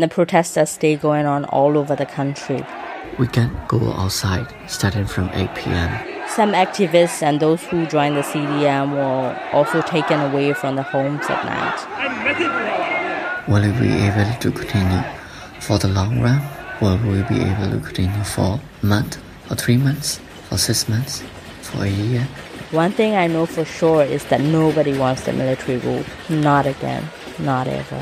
The protests are still going on all over the country. We can't go outside starting from 8 p.m. Some activists and those who joined the CDM were also taken away from their homes at night. Will we be able to continue for the long run? Will we be able to continue for a month, for three months, for six months, for a year? One thing I know for sure is that nobody wants the military rule. Not again. Not ever.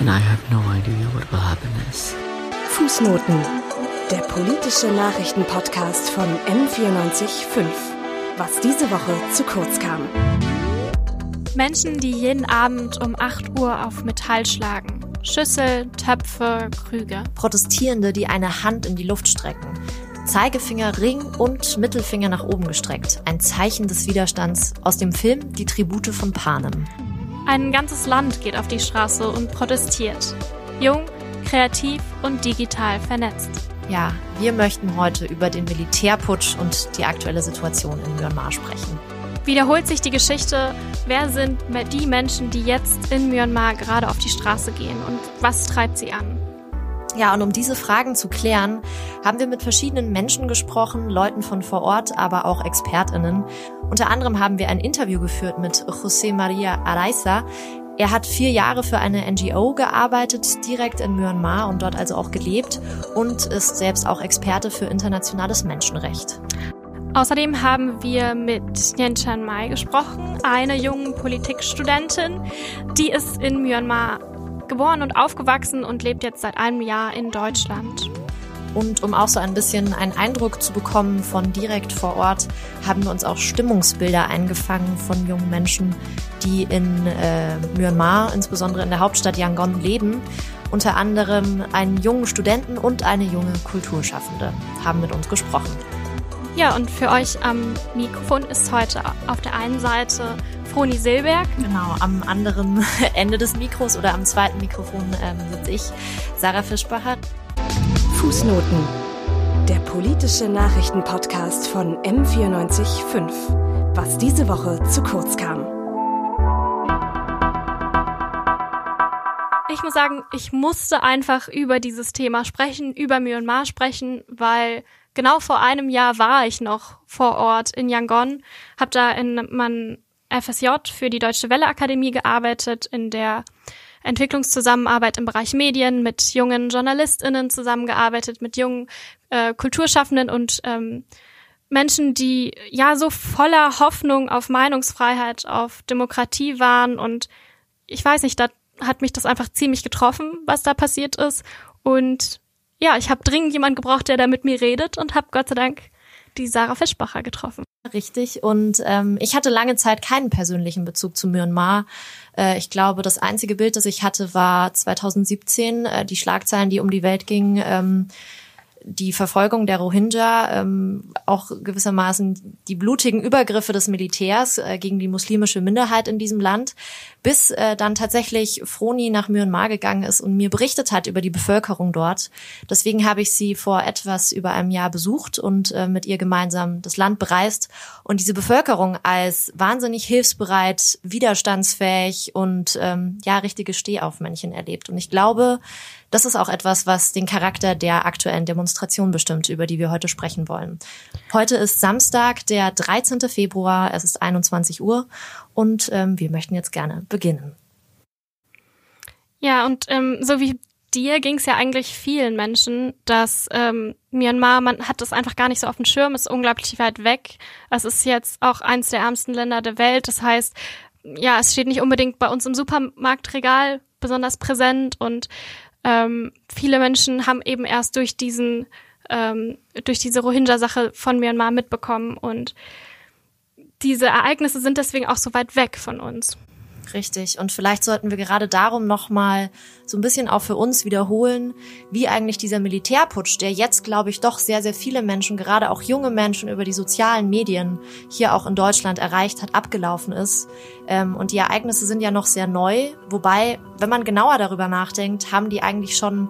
And I have no idea what will happen next. Fußnoten. Der politische Nachrichtenpodcast von M945. Was diese Woche zu kurz kam. Menschen, die jeden Abend um 8 Uhr auf Metall schlagen. Schüssel, Töpfe, Krüge. Protestierende, die eine Hand in die Luft strecken. Zeigefinger, Ring und Mittelfinger nach oben gestreckt. Ein Zeichen des Widerstands aus dem Film Die Tribute von Panem. Ein ganzes Land geht auf die Straße und protestiert. Jung, kreativ und digital vernetzt. Ja, wir möchten heute über den Militärputsch und die aktuelle Situation in Myanmar sprechen. Wiederholt sich die Geschichte, wer sind die Menschen, die jetzt in Myanmar gerade auf die Straße gehen und was treibt sie an? Ja, und um diese Fragen zu klären, haben wir mit verschiedenen Menschen gesprochen, Leuten von vor Ort, aber auch ExpertInnen. Unter anderem haben wir ein Interview geführt mit José Maria Araiza. Er hat vier Jahre für eine NGO gearbeitet, direkt in Myanmar und dort also auch gelebt und ist selbst auch Experte für internationales Menschenrecht. Außerdem haben wir mit Yen Chan Mai gesprochen, einer jungen Politikstudentin, die ist in Myanmar geboren und aufgewachsen und lebt jetzt seit einem Jahr in Deutschland. Und um auch so ein bisschen einen Eindruck zu bekommen von direkt vor Ort, haben wir uns auch Stimmungsbilder eingefangen von jungen Menschen, die in äh, Myanmar, insbesondere in der Hauptstadt Yangon, leben. Unter anderem einen jungen Studenten und eine junge Kulturschaffende haben mit uns gesprochen. Ja, und für euch am Mikrofon ist heute auf der einen Seite Froni Silberg. Genau, am anderen Ende des Mikros oder am zweiten Mikrofon ähm, sitze ich, Sarah Fischbacher. Fußnoten. Der politische Nachrichtenpodcast von M945. Was diese Woche zu kurz kam. Ich muss sagen, ich musste einfach über dieses Thema sprechen, über Myanmar sprechen, weil genau vor einem Jahr war ich noch vor Ort in Yangon, habe da in meinem FSJ für die Deutsche Welle Akademie gearbeitet, in der Entwicklungszusammenarbeit im Bereich Medien, mit jungen JournalistInnen zusammengearbeitet, mit jungen äh, Kulturschaffenden und ähm, Menschen, die ja so voller Hoffnung auf Meinungsfreiheit, auf Demokratie waren und ich weiß nicht, da hat mich das einfach ziemlich getroffen, was da passiert ist und ja, ich habe dringend jemand gebraucht, der da mit mir redet und habe Gott sei Dank die Sarah Fischbacher getroffen. Richtig. Und ähm, ich hatte lange Zeit keinen persönlichen Bezug zu Myanmar. Äh, ich glaube, das einzige Bild, das ich hatte, war 2017, äh, die Schlagzeilen, die um die Welt gingen. Ähm, die Verfolgung der Rohingya, ähm, auch gewissermaßen die blutigen Übergriffe des Militärs äh, gegen die muslimische Minderheit in diesem Land, bis äh, dann tatsächlich Froni nach Myanmar gegangen ist und mir berichtet hat über die Bevölkerung dort. Deswegen habe ich sie vor etwas über einem Jahr besucht und äh, mit ihr gemeinsam das Land bereist und diese Bevölkerung als wahnsinnig hilfsbereit, widerstandsfähig und ähm, ja richtige Stehaufmännchen erlebt. Und ich glaube, das ist auch etwas, was den Charakter der aktuellen Demonstration bestimmt, über die wir heute sprechen wollen. Heute ist Samstag, der 13. Februar, es ist 21 Uhr und ähm, wir möchten jetzt gerne beginnen. Ja, und ähm, so wie dir ging es ja eigentlich vielen Menschen, dass ähm, Myanmar, man hat das einfach gar nicht so auf dem Schirm, ist unglaublich weit weg. Es ist jetzt auch eins der ärmsten Länder der Welt. Das heißt, ja, es steht nicht unbedingt bei uns im Supermarktregal besonders präsent und ähm, viele Menschen haben eben erst durch diesen, ähm, durch diese Rohingya-Sache von Myanmar mitbekommen und diese Ereignisse sind deswegen auch so weit weg von uns. Richtig. Und vielleicht sollten wir gerade darum nochmal so ein bisschen auch für uns wiederholen, wie eigentlich dieser Militärputsch, der jetzt, glaube ich, doch sehr, sehr viele Menschen, gerade auch junge Menschen über die sozialen Medien hier auch in Deutschland erreicht hat, abgelaufen ist. Ähm, und die Ereignisse sind ja noch sehr neu. Wobei, wenn man genauer darüber nachdenkt, haben die eigentlich schon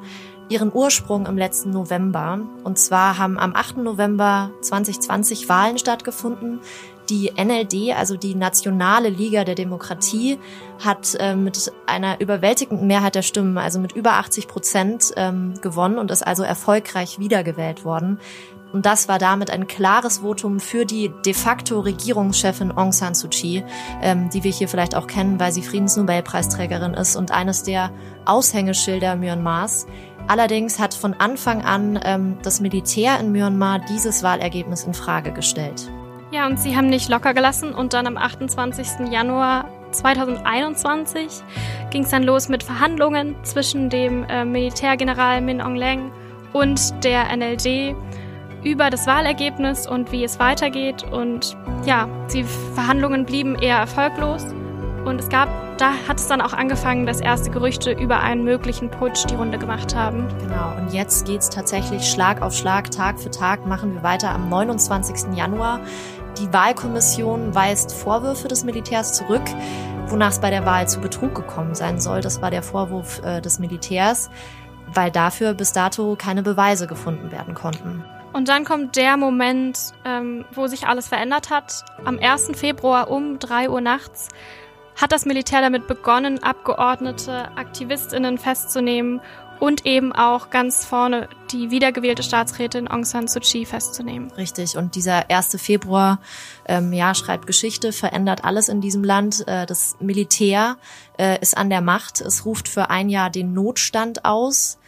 ihren Ursprung im letzten November. Und zwar haben am 8. November 2020 Wahlen stattgefunden, Die NLD, also die Nationale Liga der Demokratie, hat äh, mit einer überwältigenden Mehrheit der Stimmen, also mit über 80 Prozent, ähm, gewonnen und ist also erfolgreich wiedergewählt worden. Und das war damit ein klares Votum für die de facto Regierungschefin Aung San Suu Kyi, ähm, die wir hier vielleicht auch kennen, weil sie Friedensnobelpreisträgerin ist und eines der Aushängeschilder Myanmars. Allerdings hat von Anfang an ähm, das Militär in Myanmar dieses Wahlergebnis in Frage gestellt. Ja, und sie haben nicht locker gelassen und dann am 28. Januar 2021 ging es dann los mit Verhandlungen zwischen dem äh, Militärgeneral Min Aung Hlaing und der NLD über das Wahlergebnis und wie es weitergeht. Und ja, die Verhandlungen blieben eher erfolglos. Und es gab, da hat es dann auch angefangen, dass erste Gerüchte über einen möglichen Putsch die Runde gemacht haben. Genau, und jetzt geht's tatsächlich Schlag auf Schlag, Tag für Tag machen wir weiter am 29. Januar. Die Wahlkommission weist Vorwürfe des Militärs zurück, wonach es bei der Wahl zu Betrug gekommen sein soll. Das war der Vorwurf äh, des Militärs, weil dafür bis dato keine Beweise gefunden werden konnten. Und dann kommt der Moment, ähm, wo sich alles verändert hat. Am 1. Februar um 3 Uhr nachts hat das Militär damit begonnen, Abgeordnete, Aktivistinnen festzunehmen und eben auch ganz vorne die wiedergewählte Staatsrätin Aung San Suu Kyi festzunehmen. Richtig. Und dieser 1. Februar, ähm, ja, schreibt Geschichte, verändert alles in diesem Land. Äh, das Militär äh, ist an der Macht. Es ruft für ein Jahr den Notstand aus.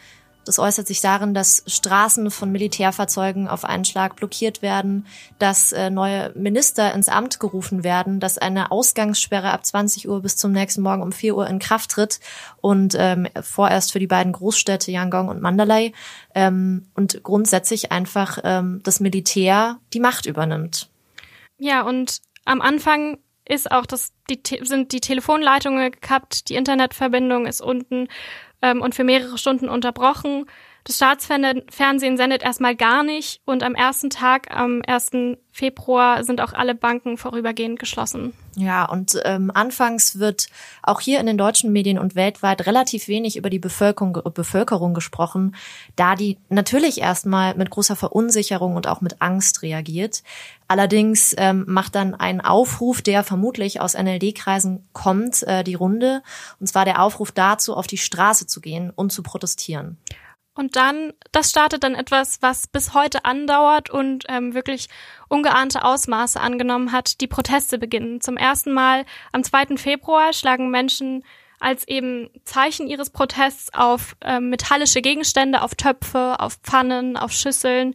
Das äußert sich darin, dass Straßen von Militärfahrzeugen auf einen Schlag blockiert werden, dass äh, neue Minister ins Amt gerufen werden, dass eine Ausgangssperre ab 20 Uhr bis zum nächsten Morgen um 4 Uhr in Kraft tritt und ähm, vorerst für die beiden Großstädte Yangon und Mandalay ähm, und grundsätzlich einfach ähm, das Militär die Macht übernimmt. Ja, und am Anfang ist auch das, die, sind die Telefonleitungen gekappt, die Internetverbindung ist unten ähm, und für mehrere Stunden unterbrochen. Das Staatsfernsehen sendet erstmal gar nicht und am ersten Tag, am 1. Februar, sind auch alle Banken vorübergehend geschlossen. Ja, und ähm, anfangs wird auch hier in den deutschen Medien und weltweit relativ wenig über die Bevölkerung, Bevölkerung gesprochen, da die natürlich erstmal mit großer Verunsicherung und auch mit Angst reagiert. Allerdings ähm, macht dann ein Aufruf, der vermutlich aus NLD-Kreisen kommt, äh, die Runde. Und zwar der Aufruf dazu, auf die Straße zu gehen und zu protestieren. Und dann, das startet dann etwas, was bis heute andauert und ähm, wirklich ungeahnte Ausmaße angenommen hat. Die Proteste beginnen. Zum ersten Mal am 2. Februar schlagen Menschen als eben Zeichen ihres Protests auf ähm, metallische Gegenstände, auf Töpfe, auf Pfannen, auf Schüsseln,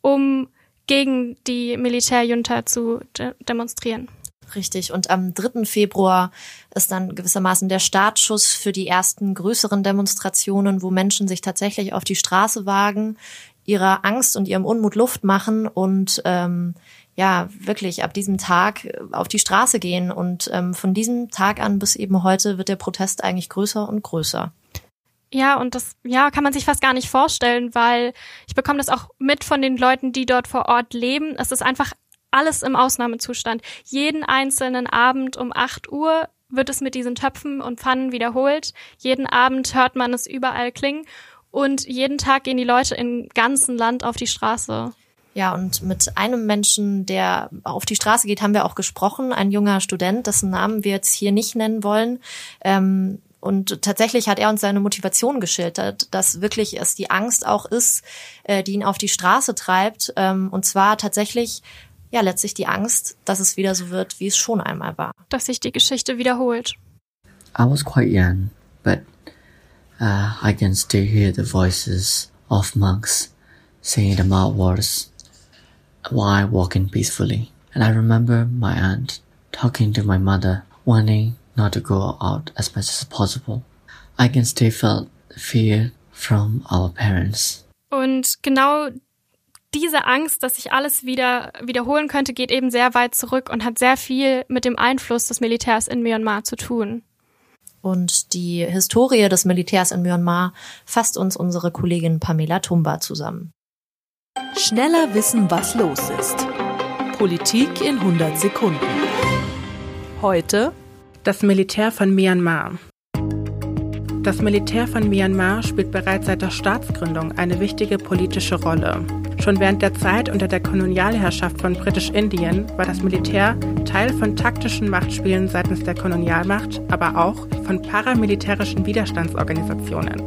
um gegen die Militärjunta zu de demonstrieren. Richtig. Und am 3. Februar ist dann gewissermaßen der Startschuss für die ersten größeren Demonstrationen, wo Menschen sich tatsächlich auf die Straße wagen, ihrer Angst und ihrem Unmut Luft machen und ähm, ja wirklich ab diesem Tag auf die Straße gehen. Und ähm, von diesem Tag an bis eben heute wird der Protest eigentlich größer und größer. Ja, und das, ja, kann man sich fast gar nicht vorstellen, weil ich bekomme das auch mit von den Leuten, die dort vor Ort leben. Es ist einfach alles im Ausnahmezustand. Jeden einzelnen Abend um 8 Uhr wird es mit diesen Töpfen und Pfannen wiederholt. Jeden Abend hört man es überall klingen. Und jeden Tag gehen die Leute im ganzen Land auf die Straße. Ja, und mit einem Menschen, der auf die Straße geht, haben wir auch gesprochen. Ein junger Student, dessen Namen wir jetzt hier nicht nennen wollen. Ähm, und tatsächlich hat er uns seine Motivation geschildert, dass wirklich es die Angst auch ist, äh, die ihn auf die Straße treibt. Ähm, und zwar tatsächlich ja letztlich die Angst, dass es wieder so wird, wie es schon einmal war. Dass sich die Geschichte wiederholt. I was quite young, but uh, I can still hear the voices of monks saying the mild words while walking peacefully. And I remember my aunt talking to my mother, warning not to go out as much as possible. I can still feel fear from our parents. Und genau diese Angst, dass sich alles wieder wiederholen könnte, geht eben sehr weit zurück und hat sehr viel mit dem Einfluss des Militärs in Myanmar zu tun. Und die Historie des Militärs in Myanmar fasst uns unsere Kollegin Pamela Tumba zusammen. Schneller wissen, was los ist. Politik in 100 Sekunden. Heute das Militär von Myanmar. Das Militär von Myanmar spielt bereits seit der Staatsgründung eine wichtige politische Rolle. Schon während der Zeit unter der Kolonialherrschaft von Britisch-Indien war das Militär Teil von taktischen Machtspielen seitens der Kolonialmacht, aber auch von paramilitärischen Widerstandsorganisationen.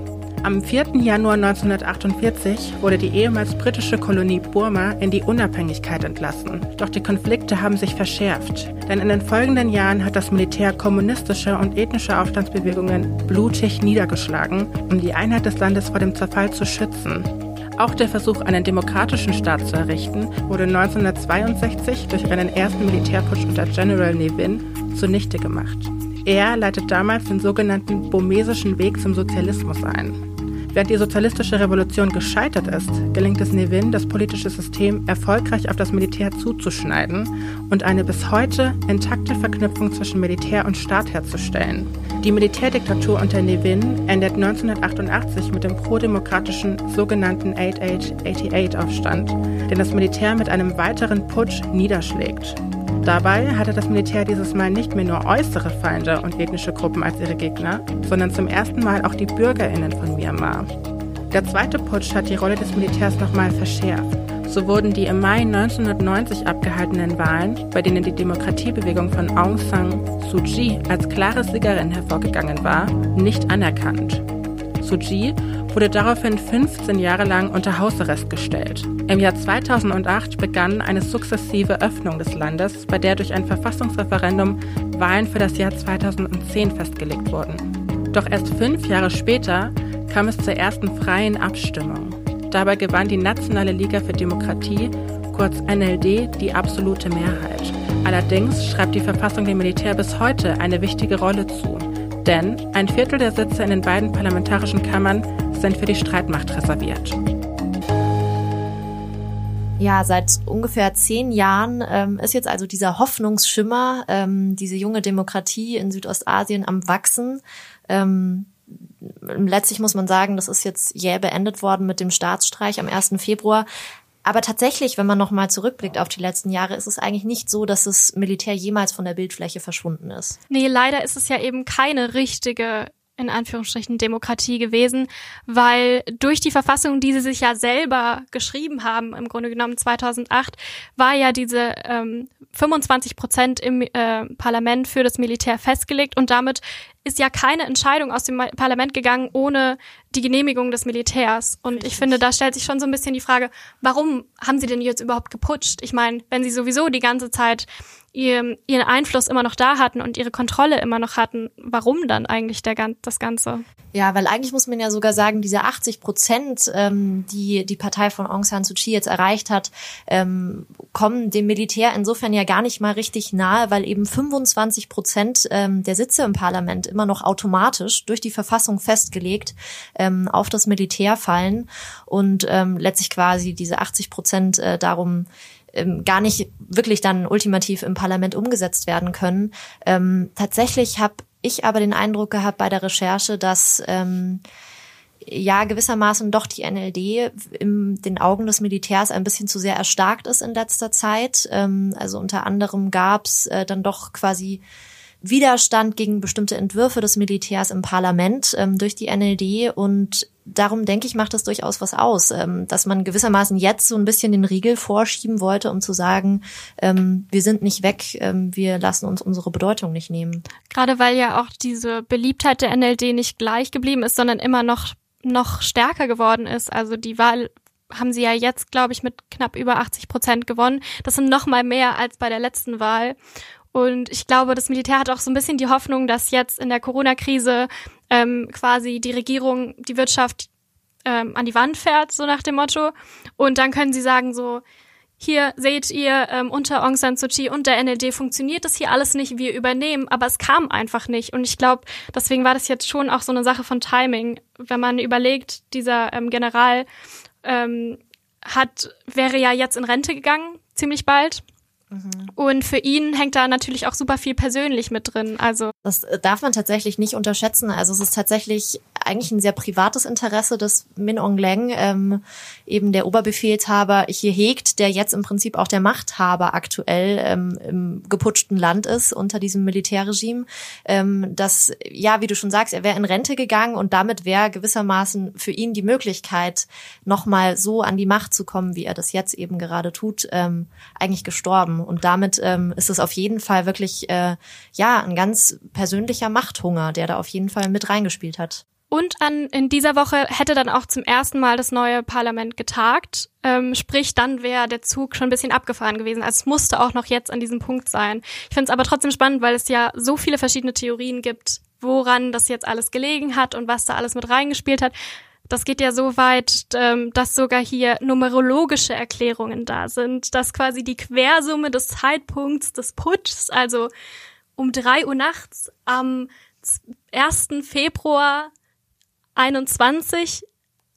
Am 4. Januar 1948 wurde die ehemals britische Kolonie Burma in die Unabhängigkeit entlassen. Doch die Konflikte haben sich verschärft. Denn in den folgenden Jahren hat das Militär kommunistische und ethnische Aufstandsbewegungen blutig niedergeschlagen, um die Einheit des Landes vor dem Zerfall zu schützen. Auch der Versuch, einen demokratischen Staat zu errichten, wurde 1962 durch einen ersten Militärputsch unter General Nevin zunichte gemacht. Er leitet damals den sogenannten burmesischen Weg zum Sozialismus ein. Während die sozialistische Revolution gescheitert ist, gelingt es Nevin, das politische System erfolgreich auf das Militär zuzuschneiden und eine bis heute intakte Verknüpfung zwischen Militär und Staat herzustellen. Die Militärdiktatur unter Nevin endet 1988 mit dem prodemokratischen sogenannten 8888-Aufstand, den das Militär mit einem weiteren Putsch niederschlägt. Dabei hatte das Militär dieses Mal nicht mehr nur äußere Feinde und ethnische Gruppen als ihre Gegner, sondern zum ersten Mal auch die BürgerInnen von Myanmar. Der zweite Putsch hat die Rolle des Militärs nochmal verschärft. So wurden die im Mai 1990 abgehaltenen Wahlen, bei denen die Demokratiebewegung von Aung San Suu Kyi als klare Siegerin hervorgegangen war, nicht anerkannt. Suu Kyi wurde daraufhin 15 Jahre lang unter Hausarrest gestellt. Im Jahr 2008 begann eine sukzessive Öffnung des Landes, bei der durch ein Verfassungsreferendum Wahlen für das Jahr 2010 festgelegt wurden. Doch erst fünf Jahre später kam es zur ersten freien Abstimmung. Dabei gewann die Nationale Liga für Demokratie, kurz NLD, die absolute Mehrheit. Allerdings schreibt die Verfassung dem Militär bis heute eine wichtige Rolle zu. Denn ein Viertel der Sitze in den beiden parlamentarischen Kammern sind für die Streitmacht reserviert. Ja, seit ungefähr zehn Jahren ähm, ist jetzt also dieser Hoffnungsschimmer, ähm, diese junge Demokratie in Südostasien am Wachsen. Ähm, letztlich muss man sagen, das ist jetzt jäh beendet worden mit dem Staatsstreich am 1. Februar. Aber tatsächlich, wenn man nochmal zurückblickt auf die letzten Jahre, ist es eigentlich nicht so, dass das Militär jemals von der Bildfläche verschwunden ist. Nee, leider ist es ja eben keine richtige in Anführungsstrichen Demokratie gewesen, weil durch die Verfassung, die sie sich ja selber geschrieben haben, im Grunde genommen 2008, war ja diese ähm, 25 Prozent im äh, Parlament für das Militär festgelegt und damit ist ja keine Entscheidung aus dem Parlament gegangen ohne die Genehmigung des Militärs. Und Richtig. ich finde, da stellt sich schon so ein bisschen die Frage, warum haben sie denn jetzt überhaupt geputscht? Ich meine, wenn sie sowieso die ganze Zeit ihr, ihren Einfluss immer noch da hatten und ihre Kontrolle immer noch hatten, warum dann eigentlich der, das Ganze? Ja, weil eigentlich muss man ja sogar sagen, diese 80 Prozent, ähm, die die Partei von Aung San Suu Kyi jetzt erreicht hat, ähm, kommen dem Militär insofern ja gar nicht mal richtig nahe, weil eben 25 Prozent ähm, der Sitze im Parlament immer noch automatisch durch die Verfassung festgelegt ähm, auf das Militär fallen und ähm, letztlich quasi diese 80 Prozent äh, darum ähm, gar nicht wirklich dann ultimativ im Parlament umgesetzt werden können. Ähm, tatsächlich habe ich aber den Eindruck gehabt bei der Recherche, dass ähm, ja gewissermaßen doch die NLD in den Augen des Militärs ein bisschen zu sehr erstarkt ist in letzter Zeit. Ähm, also unter anderem gab es äh, dann doch quasi Widerstand gegen bestimmte Entwürfe des Militärs im Parlament ähm, durch die NLD und darum denke ich, macht das durchaus was aus, ähm, dass man gewissermaßen jetzt so ein bisschen den Riegel vorschieben wollte, um zu sagen, ähm, wir sind nicht weg, ähm, wir lassen uns unsere Bedeutung nicht nehmen. Gerade weil ja auch diese Beliebtheit der NLD nicht gleich geblieben ist, sondern immer noch noch stärker geworden ist. Also die Wahl haben sie ja jetzt, glaube ich, mit knapp über 80 Prozent gewonnen. Das sind noch mal mehr als bei der letzten Wahl. Und ich glaube, das Militär hat auch so ein bisschen die Hoffnung, dass jetzt in der Corona-Krise ähm, quasi die Regierung die Wirtschaft ähm, an die Wand fährt, so nach dem Motto. Und dann können sie sagen so, hier seht ihr, ähm, unter Aung San Suu Kyi und der NLD funktioniert das hier alles nicht, wir übernehmen, aber es kam einfach nicht. Und ich glaube, deswegen war das jetzt schon auch so eine Sache von Timing. Wenn man überlegt, dieser ähm, General ähm, hat, wäre ja jetzt in Rente gegangen, ziemlich bald Und für ihn hängt da natürlich auch super viel persönlich mit drin. Also das darf man tatsächlich nicht unterschätzen. Also es ist tatsächlich eigentlich ein sehr privates Interesse, dass Min Aung Hlaing, ähm, eben der Oberbefehlshaber, hier hegt, der jetzt im Prinzip auch der Machthaber aktuell ähm, im geputschten Land ist unter diesem Militärregime. Ähm, dass, ja, wie du schon sagst, er wäre in Rente gegangen und damit wäre gewissermaßen für ihn die Möglichkeit, nochmal so an die Macht zu kommen, wie er das jetzt eben gerade tut, ähm, eigentlich gestorben. Und damit ähm, ist es auf jeden Fall wirklich äh, ja ein ganz persönlicher Machthunger, der da auf jeden Fall mit reingespielt hat. Und an, in dieser Woche hätte dann auch zum ersten Mal das neue Parlament getagt. Ähm, sprich, dann wäre der Zug schon ein bisschen abgefahren gewesen. Also es musste auch noch jetzt an diesem Punkt sein. Ich finde es aber trotzdem spannend, weil es ja so viele verschiedene Theorien gibt, woran das jetzt alles gelegen hat und was da alles mit reingespielt hat. Das geht ja so weit, ähm, dass sogar hier numerologische Erklärungen da sind, dass quasi die Quersumme des Zeitpunkts des Putschs, also um drei Uhr nachts am 1. Februar 21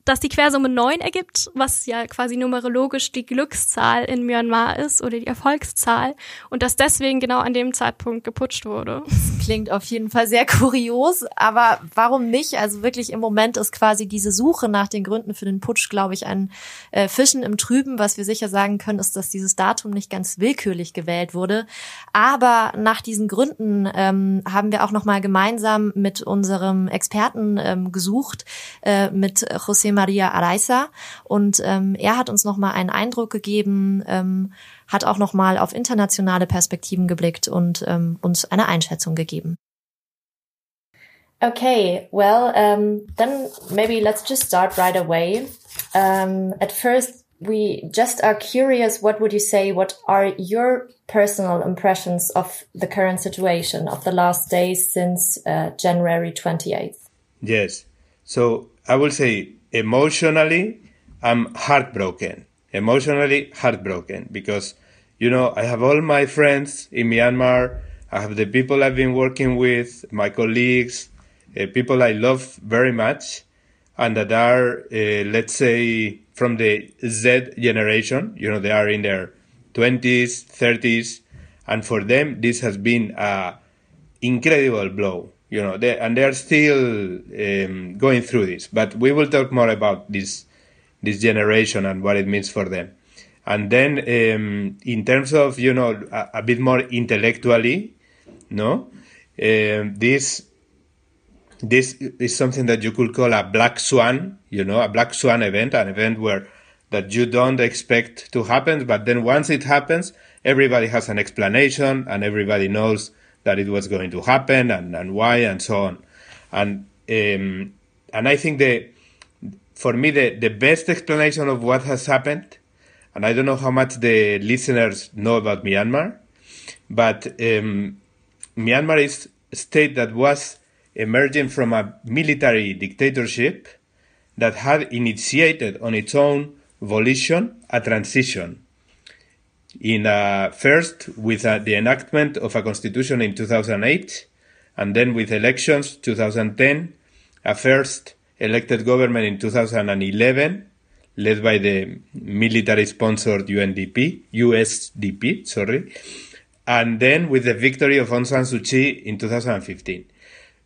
dass die Quersumme 9 ergibt, was ja quasi numerologisch die Glückszahl in Myanmar ist oder die Erfolgszahl und dass deswegen genau an dem Zeitpunkt geputscht wurde. Das klingt auf jeden Fall sehr kurios, aber warum nicht? Also wirklich im Moment ist quasi diese Suche nach den Gründen für den Putsch, glaube ich, ein äh, Fischen im Trüben. Was wir sicher sagen können, ist, dass dieses Datum nicht ganz willkürlich gewählt wurde. Aber nach diesen Gründen ähm, haben wir auch noch mal gemeinsam mit unserem Experten ähm, gesucht, äh, mit José Maria Araiza und ähm, er hat uns nochmal einen Eindruck gegeben, ähm, hat auch nochmal auf internationale Perspektiven geblickt und ähm, uns eine Einschätzung gegeben. Okay, well, um, then maybe let's just start right away. Um, at first, we just are curious. What would you say? What are your personal impressions of the current situation of the last days since uh, January 28th? Yes. So I will say emotionally, I'm heartbroken. Emotionally heartbroken because, you know, I have all my friends in Myanmar. I have the people I've been working with, my colleagues, uh, people I love very much, and that are, uh, let's say, from the Z generation. You know, they are in their 20s, 30s, and for them, this has been a incredible blow you know, they, and they are still um, going through this. But we will talk more about this this generation and what it means for them. And then, um, in terms of you know, a, a bit more intellectually, no, um, this this is something that you could call a black swan. You know, a black swan event, an event where that you don't expect to happen, but then once it happens, everybody has an explanation and everybody knows that it was going to happen and, and why and so on. And um, and I think the for me the, the best explanation of what has happened, and I don't know how much the listeners know about Myanmar, but um, Myanmar is a state that was emerging from a military dictatorship that had initiated on its own volition a transition in uh, first with uh, the enactment of a constitution in 2008 and then with elections 2010 a first elected government in 2011 led by the military sponsored UNDP USDP sorry and then with the victory of Aung San Suu Kyi in 2015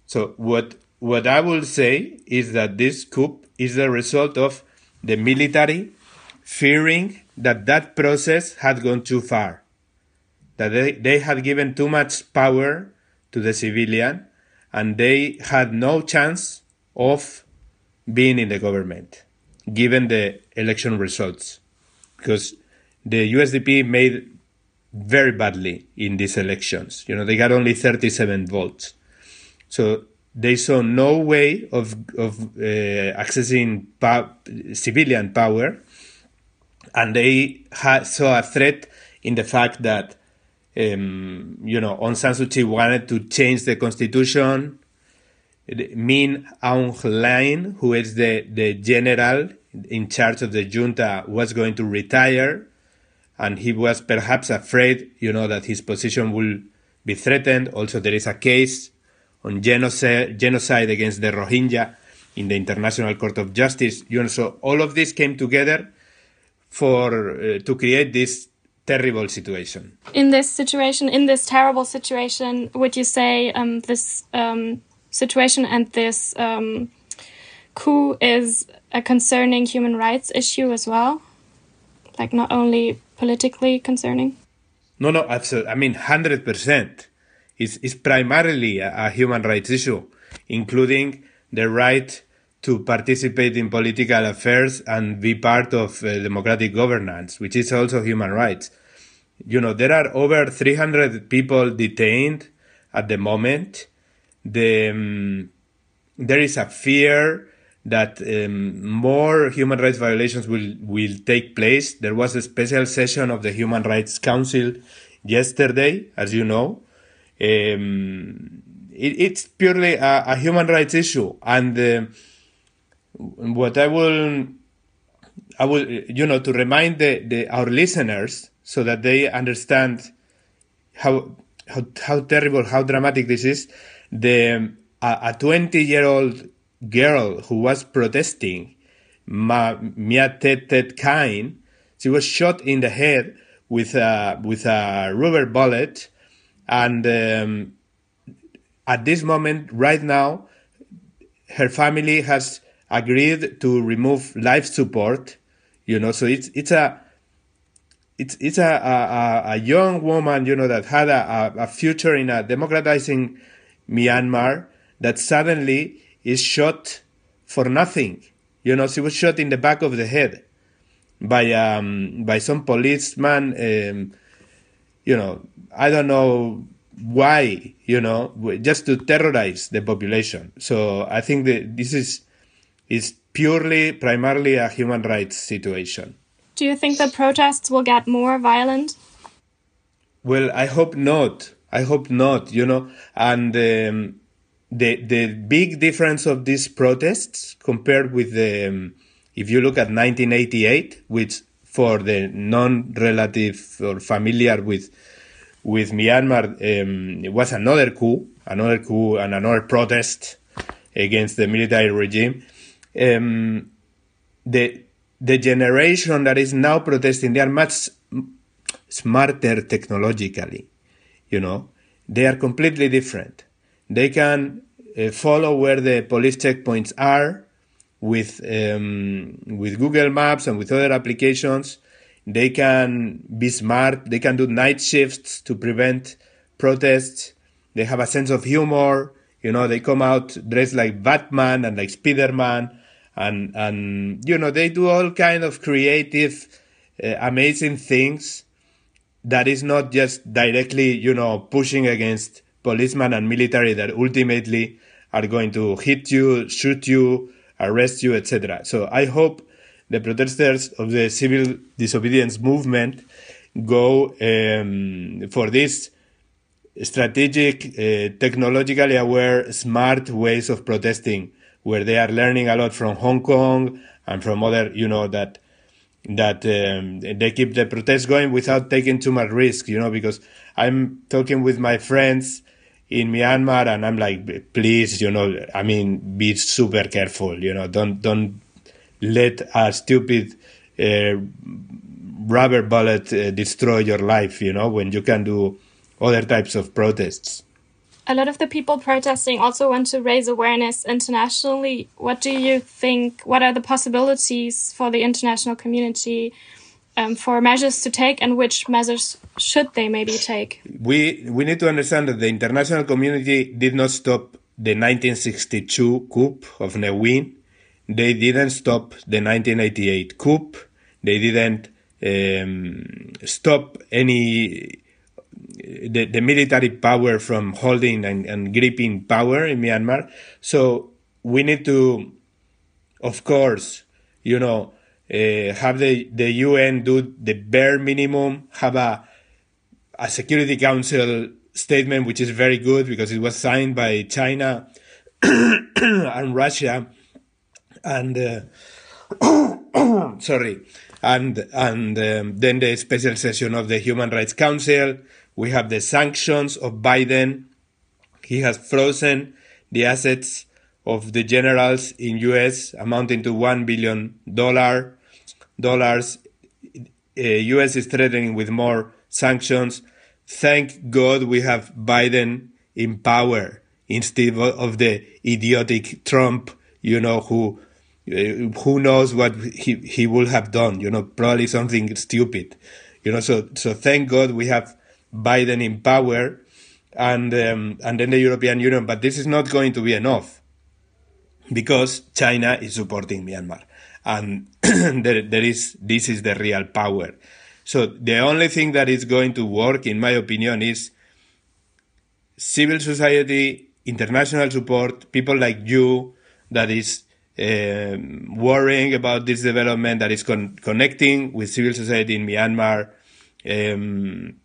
so what what I will say is that this coup is the result of the military fearing that that process had gone too far, that they, they had given too much power to the civilian and they had no chance of being in the government given the election results because the USDP made very badly in these elections. You know, they got only 37 votes. So they saw no way of, of uh, accessing pa- civilian power and they saw a threat in the fact that um, you know Aung San Suu Kyi wanted to change the constitution. Min Aung Hlaing, who is the, the general in charge of the junta, was going to retire, and he was perhaps afraid, you know, that his position will be threatened. Also, there is a case on genocide, genocide against the Rohingya in the International Court of Justice. You know, so all of this came together for uh, to create this terrible situation. In this situation, in this terrible situation, would you say um, this um, situation and this um, coup is a concerning human rights issue as well? Like not only politically concerning? No, no, absolutely. I mean, 100%. It's, it's primarily a, a human rights issue, including the right to participate in political affairs and be part of uh, democratic governance, which is also human rights. You know, there are over 300 people detained at the moment. The, um, there is a fear that um, more human rights violations will, will take place. There was a special session of the Human Rights Council yesterday, as you know. Um, it, it's purely a, a, human rights issue. And uh, what I will, I will, you know, to remind the, the, our listeners so that they understand how, how, how terrible, how dramatic this is. The, a 20 year old girl who was protesting, Mia Tet Tet Kain, she was shot in the head with a, with a rubber bullet. And um, at this moment, right now, her family has agreed to remove life support. You know, so it's it's a it's it's a a, a young woman, you know, that had a, a future in a democratizing Myanmar that suddenly is shot for nothing. You know, she was shot in the back of the head by um, by some policeman. Um, you know, I don't know why. You know, just to terrorize the population. So I think that this is is purely, primarily a human rights situation. Do you think the protests will get more violent? Well, I hope not. I hope not. You know, and. Um, the the big difference of these protests compared with the um, if you look at 1988 which for the non-relative or familiar with with Myanmar um, it was another coup another coup and another protest against the military regime um, the the generation that is now protesting they are much smarter technologically you know they are completely different they can uh, follow where the police checkpoints are with um, with Google Maps and with other applications. They can be smart. They can do night shifts to prevent protests. They have a sense of humor. You know, they come out dressed like Batman and like Spiderman, and and you know they do all kind of creative, uh, amazing things. That is not just directly, you know, pushing against policemen and military that ultimately are going to hit you, shoot you, arrest you, etc. So I hope the protesters of the civil disobedience movement go um, for this strategic, uh, technologically aware, smart ways of protesting, where they are learning a lot from Hong Kong and from other, you know, that that um, they keep the protests going without taking too much risk, you know, because I'm talking with my friends in Myanmar, and I'm like, please, you know, I mean, be super careful, you know, don't don't let a stupid uh, rubber bullet uh, destroy your life, you know, when you can do other types of protests. A lot of the people protesting also want to raise awareness internationally. What do you think? What are the possibilities for the international community um, for measures to take and which measures should they maybe take? We, we need to understand that the international community did not stop the 1962 coup of Ne Win. They didn't stop the 1988 coup. They didn't um, stop any the, the military power from holding and, and gripping power in Myanmar. So we need to, of course, you know, uh, have the, the UN do the bare minimum, have a, a Security Council statement, which is very good because it was signed by China and Russia and, uh, sorry, and, and um, then the special session of the Human Rights Council. We have the sanctions of Biden. He has frozen the assets of the generals in US amounting to $1 billion. uh, US is threatening with more sanctions. Thank God we have Biden in power instead of the idiotic Trump, you know, who uh, who knows what he he would have done, you know, probably something stupid, you know. So so thank God we have Biden in power, and um, and then the European Union. But this is not going to be enough because China is supporting Myanmar, and there there is this is the real power. So the only thing that is going to work, in my opinion, is civil society, international support, people like you that is uh, worrying about this development, that is con- connecting with civil society in Myanmar, um,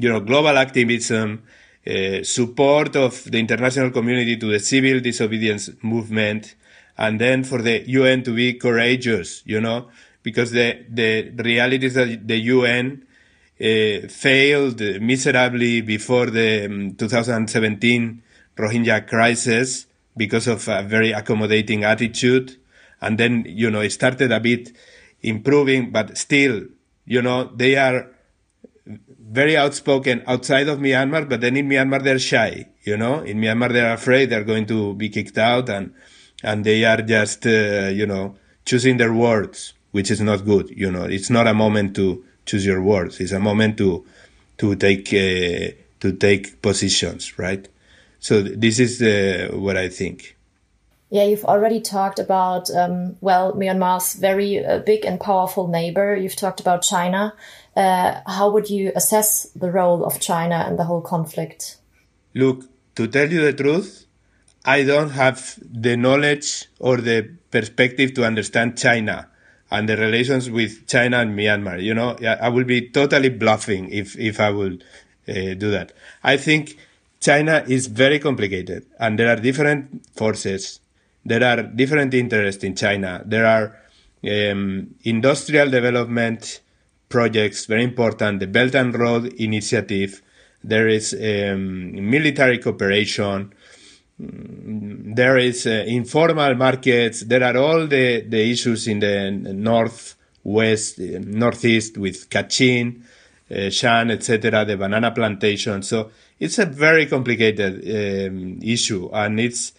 you know, global activism, uh, support of the international community to the civil disobedience movement, and then for the UN to be courageous, you know, because the, the reality is that the UN uh, failed miserably before the um, 2017 Rohingya crisis because of a very accommodating attitude. And then, you know, it started a bit improving, but still, you know, they are very outspoken outside of Myanmar, but then in Myanmar they're shy, you know, in Myanmar they're afraid they're going to be kicked out and, and they are just, uh, you know, choosing their words which is not good. You know, it's not a moment to choose your words. It's a moment to to take uh, to take positions, right? So this is uh, what I think. Yeah, you've already talked about um, well Myanmar's very uh, big and powerful neighbor. You've talked about China. Uh, how would you assess the role of China in the whole conflict? Look, to tell you the truth, I don't have the knowledge or the perspective to understand China and the relations with China and Myanmar. You know, I will be totally bluffing if, if I will uh, do that. I think China is very complicated and there are different forces. There are different interests in China. There are um, industrial development projects, very important. The Belt and Road Initiative. There is um, military cooperation there is uh, informal markets. There are all the, the issues in the northwest, northeast with Kachin, uh, Shan, etc., the banana plantation. So it's a very complicated um, issue, and it's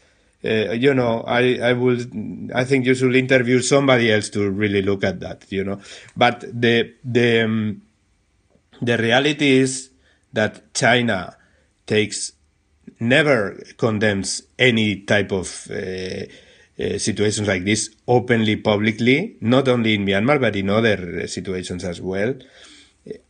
uh, you know I I would I think you should interview somebody else to really look at that. You know, but the the um, the reality is that China takes never condemns any type of uh, uh, situations like this openly, publicly, not only in Myanmar, but in other situations as well.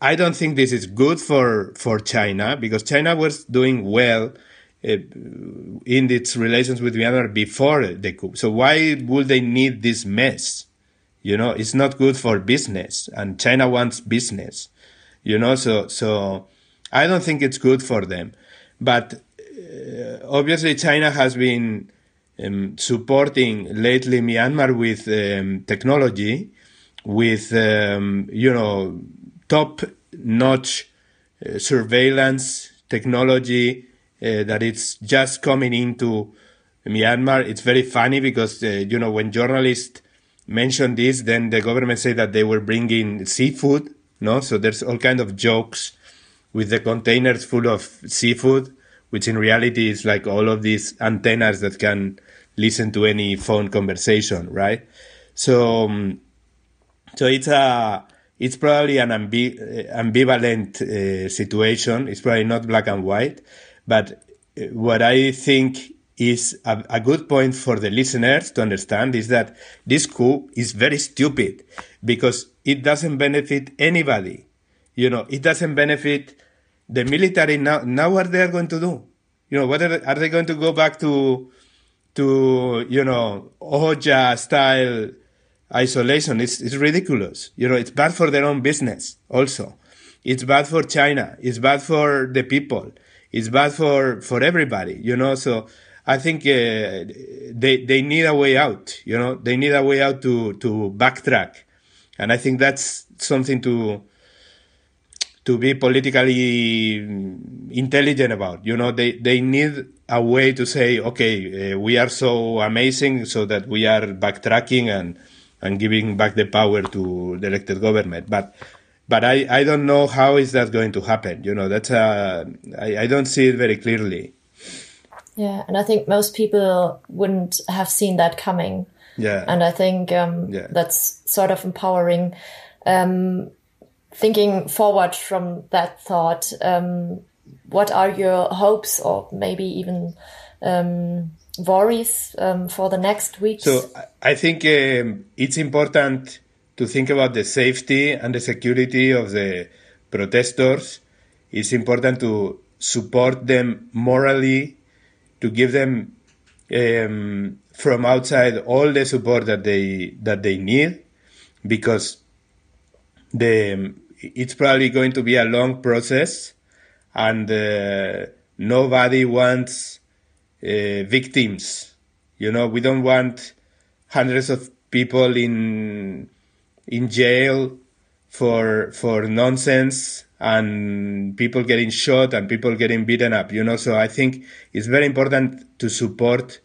I don't think this is good for, for China because China was doing well uh, in its relations with Myanmar before the coup. So why would they need this mess? You know, it's not good for business and China wants business, you know, so, so I don't think it's good for them. But uh, obviously China has been um, supporting lately Myanmar with um, technology, with um, you know top-notch uh, surveillance technology uh, that it's just coming into Myanmar. It's very funny because uh, you know when journalists mention this, then the government say that they were bringing seafood. No, so there's all kind of jokes with the containers full of seafood which in reality is like all of these antennas that can listen to any phone conversation, right? So, um, so it's a, it's probably an ambi- ambivalent uh, situation. It's probably not black and white, but uh, what I think is a, a, good point for the listeners to understand is that this coup is very stupid because it doesn't benefit anybody. You know, it doesn't benefit the military now, now what they are going to do? You know, whether are they going to go back to, to, you know, Oja style isolation? It's, it's ridiculous. You know, it's bad for their own business also. It's bad for China. It's bad for the people. It's bad for, for everybody, you know, so I think, uh, they, they need a way out, you know, they need a way out to, to backtrack. And I think that's something to, to be politically intelligent about. You know, they, they need a way to say, okay, uh, we are so amazing so that we are backtracking and, and giving back the power to the elected government. But but I, I don't know how is that going to happen. You know, that's uh, I, I don't see it very clearly. Yeah, and I think most people wouldn't have seen that coming. Yeah. And I think um, Yeah. that's sort of empowering. Um, thinking forward from that thought, um, what are your hopes or maybe even um, worries um, for the next week? So I- think um, it's important to think about the safety and the security of the protesters. It's important to support them morally, to give them um, from outside all the support that they that they need, because the it's probably going to be a long process, and uh, nobody wants uh, victims. You know, we don't want hundreds of people in in jail for for nonsense and people getting shot and people getting beaten up. You know, so I think it's very important to support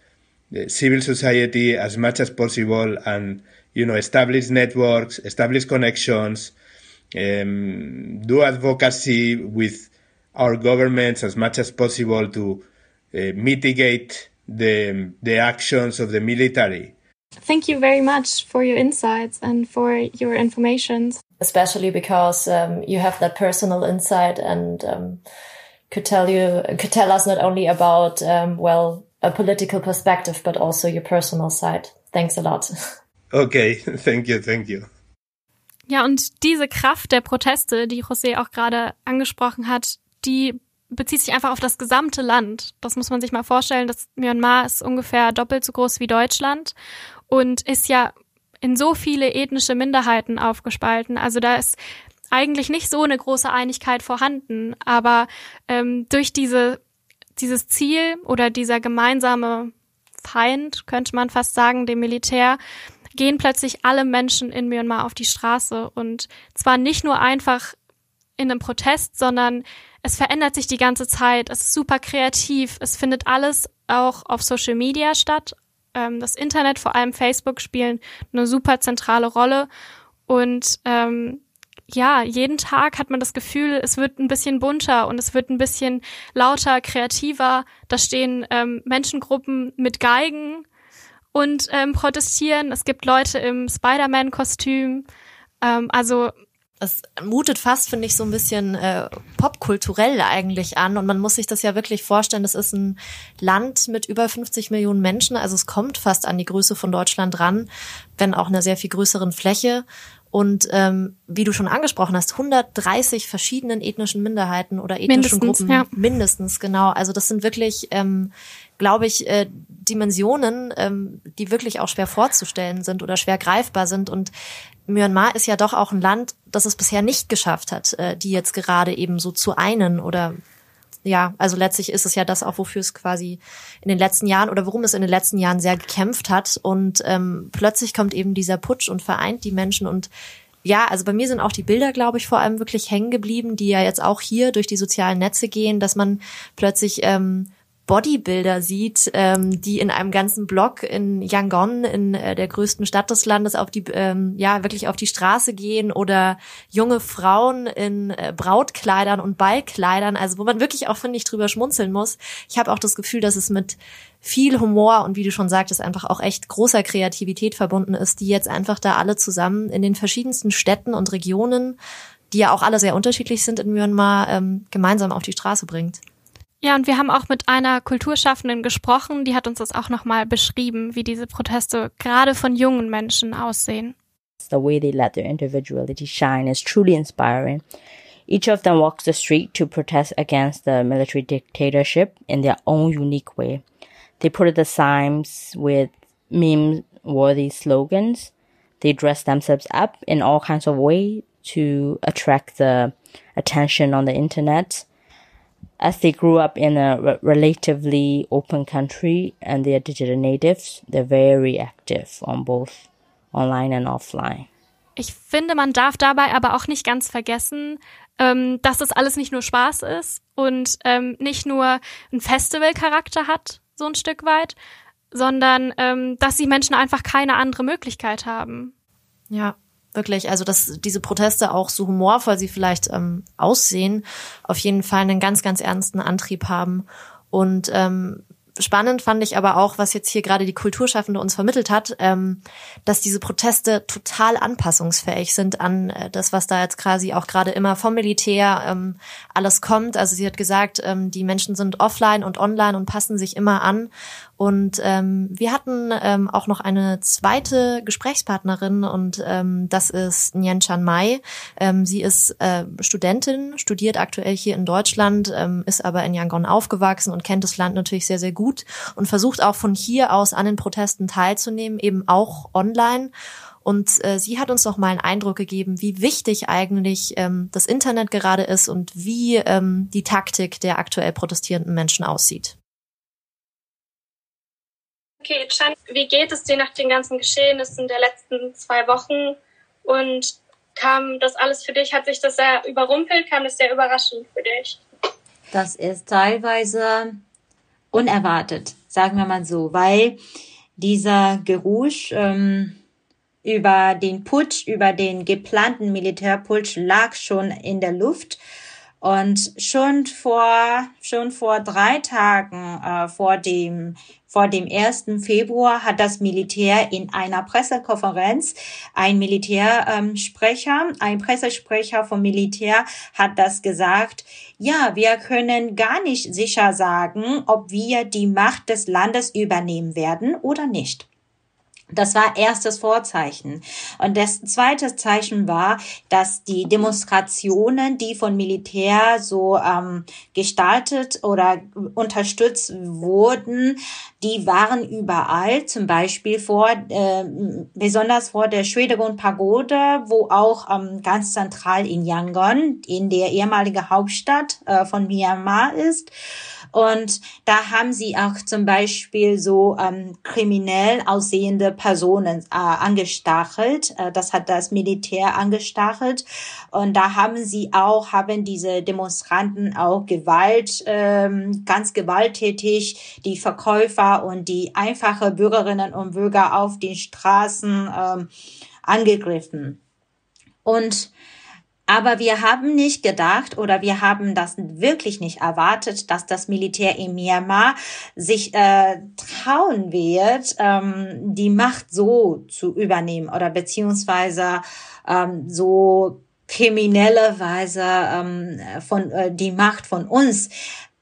the civil society as much as possible and you know establish networks, establish connections, um, do advocacy with our governments as much as possible to uh, mitigate the the actions of the military. Thank you very much for your insights and for your information. especially because um, you have that personal insight and um, could tell you could tell us not only about um, well a political perspective but also your personal side. Thanks a lot. Okay, thank you, thank you. Ja, und diese Kraft der Proteste, die José auch gerade angesprochen hat, die bezieht sich einfach auf das gesamte Land. Das muss man sich mal vorstellen. Das Myanmar ist ungefähr doppelt so groß wie Deutschland und ist ja in so viele ethnische Minderheiten aufgespalten. Also da ist eigentlich nicht so eine große Einigkeit vorhanden. Aber ähm, durch diese, dieses Ziel oder dieser gemeinsame Feind, könnte man fast sagen, dem Militär, gehen plötzlich alle Menschen in Myanmar auf die Straße. Und zwar nicht nur einfach in einem Protest, sondern es verändert sich die ganze Zeit. Es ist super kreativ. Es findet alles auch auf Social Media statt. Ähm, das Internet, vor allem Facebook, spielen eine super zentrale Rolle. Und ähm, ja, jeden Tag hat man das Gefühl, es wird ein bisschen bunter und es wird ein bisschen lauter, kreativer. Da stehen ähm, Menschengruppen mit Geigen und ähm, protestieren. Es gibt Leute im Spider-Man-Kostüm. Ähm, also Es mutet fast, finde ich, so ein bisschen äh, popkulturell eigentlich an. Und man muss sich das ja wirklich vorstellen, das ist ein Land mit über 50 Millionen Menschen. Also es kommt fast an die Größe von Deutschland ran, wenn auch einer sehr viel größeren Fläche. Und ähm, wie du schon angesprochen hast, 130 verschiedenen ethnischen Minderheiten oder ethnischen Mindestens, Gruppen. ja. Mindestens, genau. Also das sind wirklich, ähm, glaube ich, äh, Dimensionen, ähm, die wirklich auch schwer vorzustellen sind oder schwer greifbar sind. Und Myanmar ist ja doch auch ein Land, das es bisher nicht geschafft hat, äh, die jetzt gerade eben so zu einen oder ja, also letztlich ist es ja das auch, wofür es quasi in den letzten Jahren oder worum es in den letzten Jahren sehr gekämpft hat. Und ähm, plötzlich kommt eben dieser Putsch und vereint die Menschen und ja, also bei mir sind auch die Bilder, glaube ich, vor allem wirklich hängen geblieben, die ja jetzt auch hier durch die sozialen Netze gehen, dass man plötzlich ähm, Bodybuilder sieht, ähm, die in einem ganzen Block in Yangon, in äh, der größten Stadt des Landes, auf die ähm, ja wirklich auf die Straße gehen oder junge Frauen in äh, Brautkleidern und Ballkleidern, also wo man wirklich auch finde ich drüber schmunzeln muss. Ich habe auch das Gefühl, dass es mit viel Humor und wie du schon sagtest, einfach auch echt großer Kreativität verbunden ist, die jetzt einfach da alle zusammen in den verschiedensten Städten und Regionen, die ja auch alle sehr unterschiedlich sind in Myanmar, ähm, gemeinsam auf die Straße bringt. Ja, und wir haben auch mit einer Kulturschaffenden gesprochen, die hat uns das auch nochmal beschrieben, wie diese Proteste gerade von jungen Menschen aussehen. The way they let their individuality shine is truly inspiring. Each of them walks the street to protest against the military dictatorship in their own unique way. They put the signs with meme worthy slogans. They dress themselves up in all kinds of ways to attract the attention on the internet. As they grew up in a re- relatively open country and they are digital natives, they're very active on both online and offline. Ich finde, man darf dabei aber auch nicht ganz vergessen, ähm, dass das alles nicht nur Spaß ist und ähm, nicht nur einen Festivalcharakter hat, so ein Stück weit, sondern ähm, dass die Menschen einfach keine andere Möglichkeit haben. Ja, wirklich. Also, dass diese Proteste auch so humorvoll sie vielleicht ähm, aussehen, auf jeden Fall einen ganz, ganz ernsten Antrieb haben. Und ähm, spannend fand ich aber auch, was jetzt hier gerade die Kulturschaffende uns vermittelt hat, ähm, dass diese Proteste total anpassungsfähig sind an äh, das, was da jetzt quasi auch gerade immer vom Militär ähm, alles kommt. Also sie hat gesagt, ähm, die Menschen sind offline und online und passen sich immer an. Und ähm, wir hatten ähm, auch noch eine zweite Gesprächspartnerin und ähm, das ist Nien Chan Mai. Ähm, sie ist äh, Studentin, studiert aktuell hier in Deutschland, ähm, ist aber in Yangon aufgewachsen und kennt das Land natürlich sehr, sehr gut und versucht auch von hier aus an den Protesten teilzunehmen, eben auch online. Und äh, sie hat uns noch mal einen Eindruck gegeben, wie wichtig eigentlich ähm, das Internet gerade ist und wie ähm, die Taktik der aktuell protestierenden Menschen aussieht. Okay, Chan, wie geht es dir nach den ganzen Geschehnissen der letzten zwei Wochen? Und kam das alles für dich? Hat sich das sehr überrumpelt? Kam das sehr überraschend für dich? Das ist teilweise unerwartet, sagen wir mal so, weil dieser Geruch ähm, über den Putsch, über den geplanten Militärputsch lag schon in der Luft. Und schon vor, schon vor drei Tagen äh, vor dem vor dem 1. Februar hat das Militär in einer Pressekonferenz ein Militärsprecher, ein Pressesprecher vom Militär hat das gesagt. Ja, wir können gar nicht sicher sagen, ob wir die Macht des Landes übernehmen werden oder nicht. Das war erstes Vorzeichen. Und das zweite Zeichen war, dass die Demonstrationen, die von Militär so ähm, gestaltet oder unterstützt wurden, die waren überall, zum Beispiel vor, äh, besonders vor der Schwedegund Pagode, wo auch ähm, ganz zentral in Yangon, in der ehemaligen Hauptstadt äh, von Myanmar ist. Und da haben sie auch zum Beispiel so ähm, kriminell aussehende Personen äh, angestachelt. Äh, das hat das Militär angestachelt. Und da haben sie auch, haben diese Demonstranten auch Gewalt, ähm, ganz gewalttätig die Verkäufer und die einfache Bürgerinnen und Bürger auf den Straßen ähm, angegriffen. Und aber wir haben nicht gedacht oder wir haben das wirklich nicht erwartet, dass das Militär in Myanmar sich äh, trauen wird, ähm, die Macht so zu übernehmen oder beziehungsweise ähm, so kriminelle Weise ähm, von äh, die Macht von uns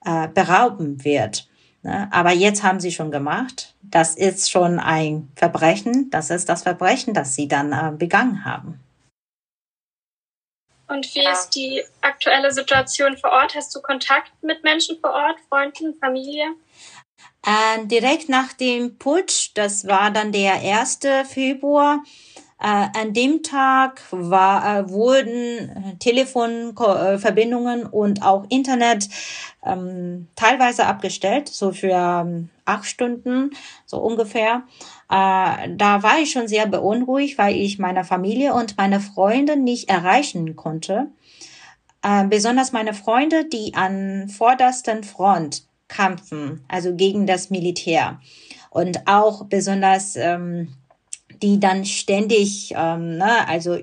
äh, berauben wird. Ne? Aber jetzt haben sie schon gemacht. Das ist schon ein Verbrechen. Das ist das Verbrechen, das sie dann äh, begangen haben. Und wie ist die aktuelle Situation vor Ort? Hast du Kontakt mit Menschen vor Ort, Freunden, Familie? Äh, direkt nach dem Putsch, das war dann der 1. Februar, an dem Tag war, äh, wurden äh, Telefonverbindungen und auch Internet ähm, teilweise abgestellt, so für ähm, acht Stunden, so ungefähr. Äh, da war ich schon sehr beunruhigt, weil ich meine Familie und meine Freunde nicht erreichen konnte. Äh, besonders meine Freunde, die an vordersten Front kämpfen, also gegen das Militär. Und auch besonders ähm, die dann ständig, ähm, ne, also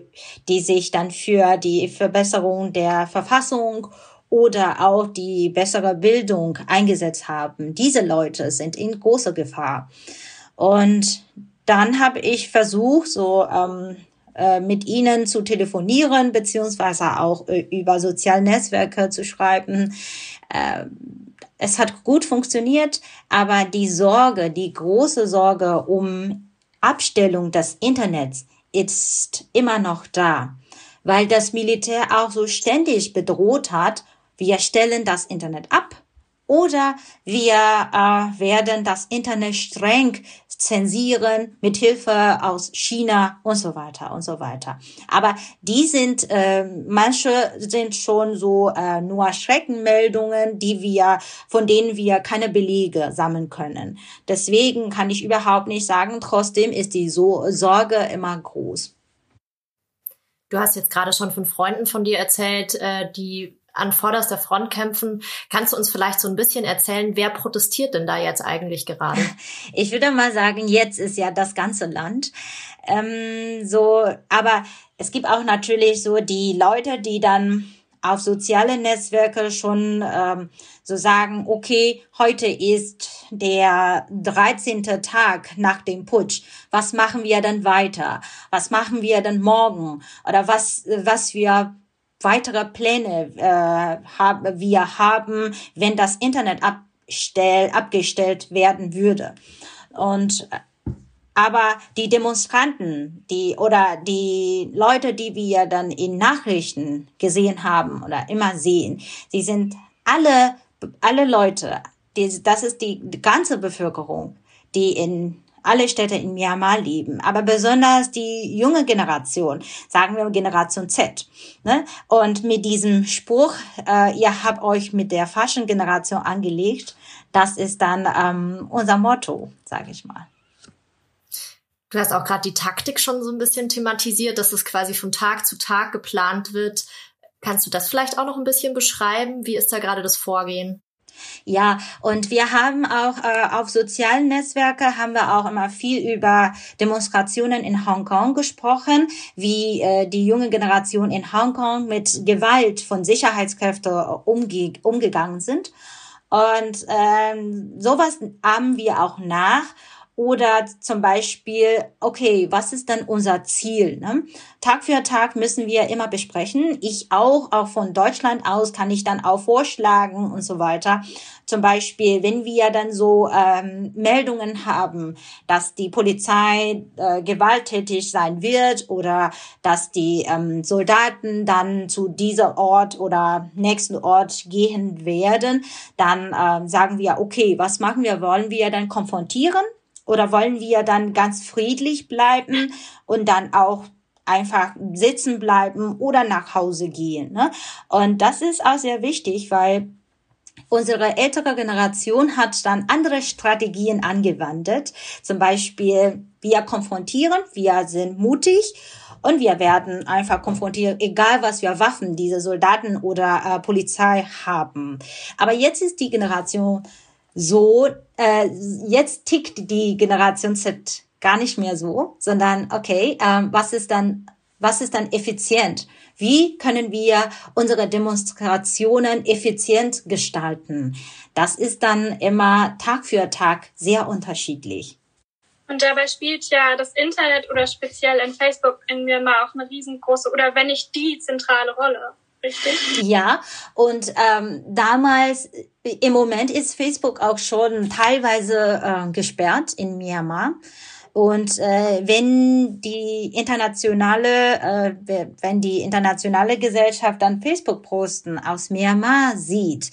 die sich dann für die Verbesserung der Verfassung oder auch die bessere Bildung eingesetzt haben. Diese Leute sind in großer Gefahr. Und dann habe ich versucht, so ähm, äh, mit ihnen zu telefonieren, beziehungsweise auch äh, über soziale Netzwerke zu schreiben. Äh, es hat gut funktioniert, aber die Sorge, die große Sorge um Abstellung des Internets ist immer noch da, weil das Militär auch so ständig bedroht hat, wir stellen das Internet ab oder wir äh, werden das Internet streng zensieren mit Hilfe aus China und so weiter und so weiter. Aber die sind, äh, manche sind schon so äh, nur Schreckenmeldungen, die wir, von denen wir keine Belege sammeln können. Deswegen kann ich überhaupt nicht sagen, trotzdem ist die so Sorge immer groß. Du hast jetzt gerade schon von Freunden von dir erzählt, äh, die an vorderster Front kämpfen. Kannst du uns vielleicht so ein bisschen erzählen, wer protestiert denn da jetzt eigentlich gerade? Ich würde mal sagen, jetzt ist ja das ganze Land. Ähm, so, aber es gibt auch natürlich so die Leute, die dann auf soziale Netzwerke schon ähm, so sagen, okay, heute ist der 13. Tag nach dem Putsch. Was machen wir dann weiter? Was machen wir dann morgen? Oder was, was wir weitere Pläne äh, haben, wir haben, wenn das Internet abstell, abgestellt werden würde. Und aber die Demonstranten, die oder die Leute, die wir dann in Nachrichten gesehen haben oder immer sehen, sie sind alle, alle Leute, die, das ist die ganze Bevölkerung, die in alle Städte in Myanmar leben, aber besonders die junge Generation, sagen wir Generation Z. Ne? Und mit diesem Spruch, äh, ihr habt euch mit der falschen Generation angelegt, das ist dann ähm, unser Motto, sage ich mal. Du hast auch gerade die Taktik schon so ein bisschen thematisiert, dass es quasi von Tag zu Tag geplant wird. Kannst du das vielleicht auch noch ein bisschen beschreiben? Wie ist da gerade das Vorgehen? Ja, und wir haben auch äh, auf sozialen Netzwerke haben wir auch immer viel über Demonstrationen in Hongkong gesprochen, wie äh, die junge Generation in Hongkong mit Gewalt von Sicherheitskräften umge umgegangen sind. Und ähm, sowas ahmen wir auch nach oder zum Beispiel, okay, was ist denn unser Ziel? Ne? Tag für Tag müssen wir immer besprechen. Ich auch, auch von Deutschland aus kann ich dann auch vorschlagen und so weiter. Zum Beispiel, wenn wir dann so ähm, Meldungen haben, dass die Polizei äh, gewalttätig sein wird oder dass die ähm, Soldaten dann zu dieser Ort oder nächsten Ort gehen werden, dann äh, sagen wir, okay, was machen wir? Wollen wir dann konfrontieren? Oder wollen wir dann ganz friedlich bleiben und dann auch einfach sitzen bleiben oder nach Hause gehen? Ne? Und das ist auch sehr wichtig, weil Unsere ältere Generation hat dann andere Strategien angewandt. Zum Beispiel, wir konfrontieren, wir sind mutig und wir werden einfach konfrontieren, egal was wir Waffen diese Soldaten oder äh, Polizei haben. Aber jetzt ist die Generation so, äh, jetzt tickt die Generation Z gar nicht mehr so, sondern okay, ähm, was ist dann, was ist dann effizient? Wie können wir unsere Demonstrationen effizient gestalten? Das ist dann immer Tag für Tag sehr unterschiedlich. Und dabei spielt ja das Internet oder speziell in Facebook in Myanmar auch eine riesengroße oder wenn nicht die zentrale Rolle. Richtig? Ja, und ähm, damals, im Moment ist Facebook auch schon teilweise äh, gesperrt in Myanmar. Und äh, wenn die internationale, äh, wenn die internationale Gesellschaft dann Facebook-Posten aus Myanmar sieht,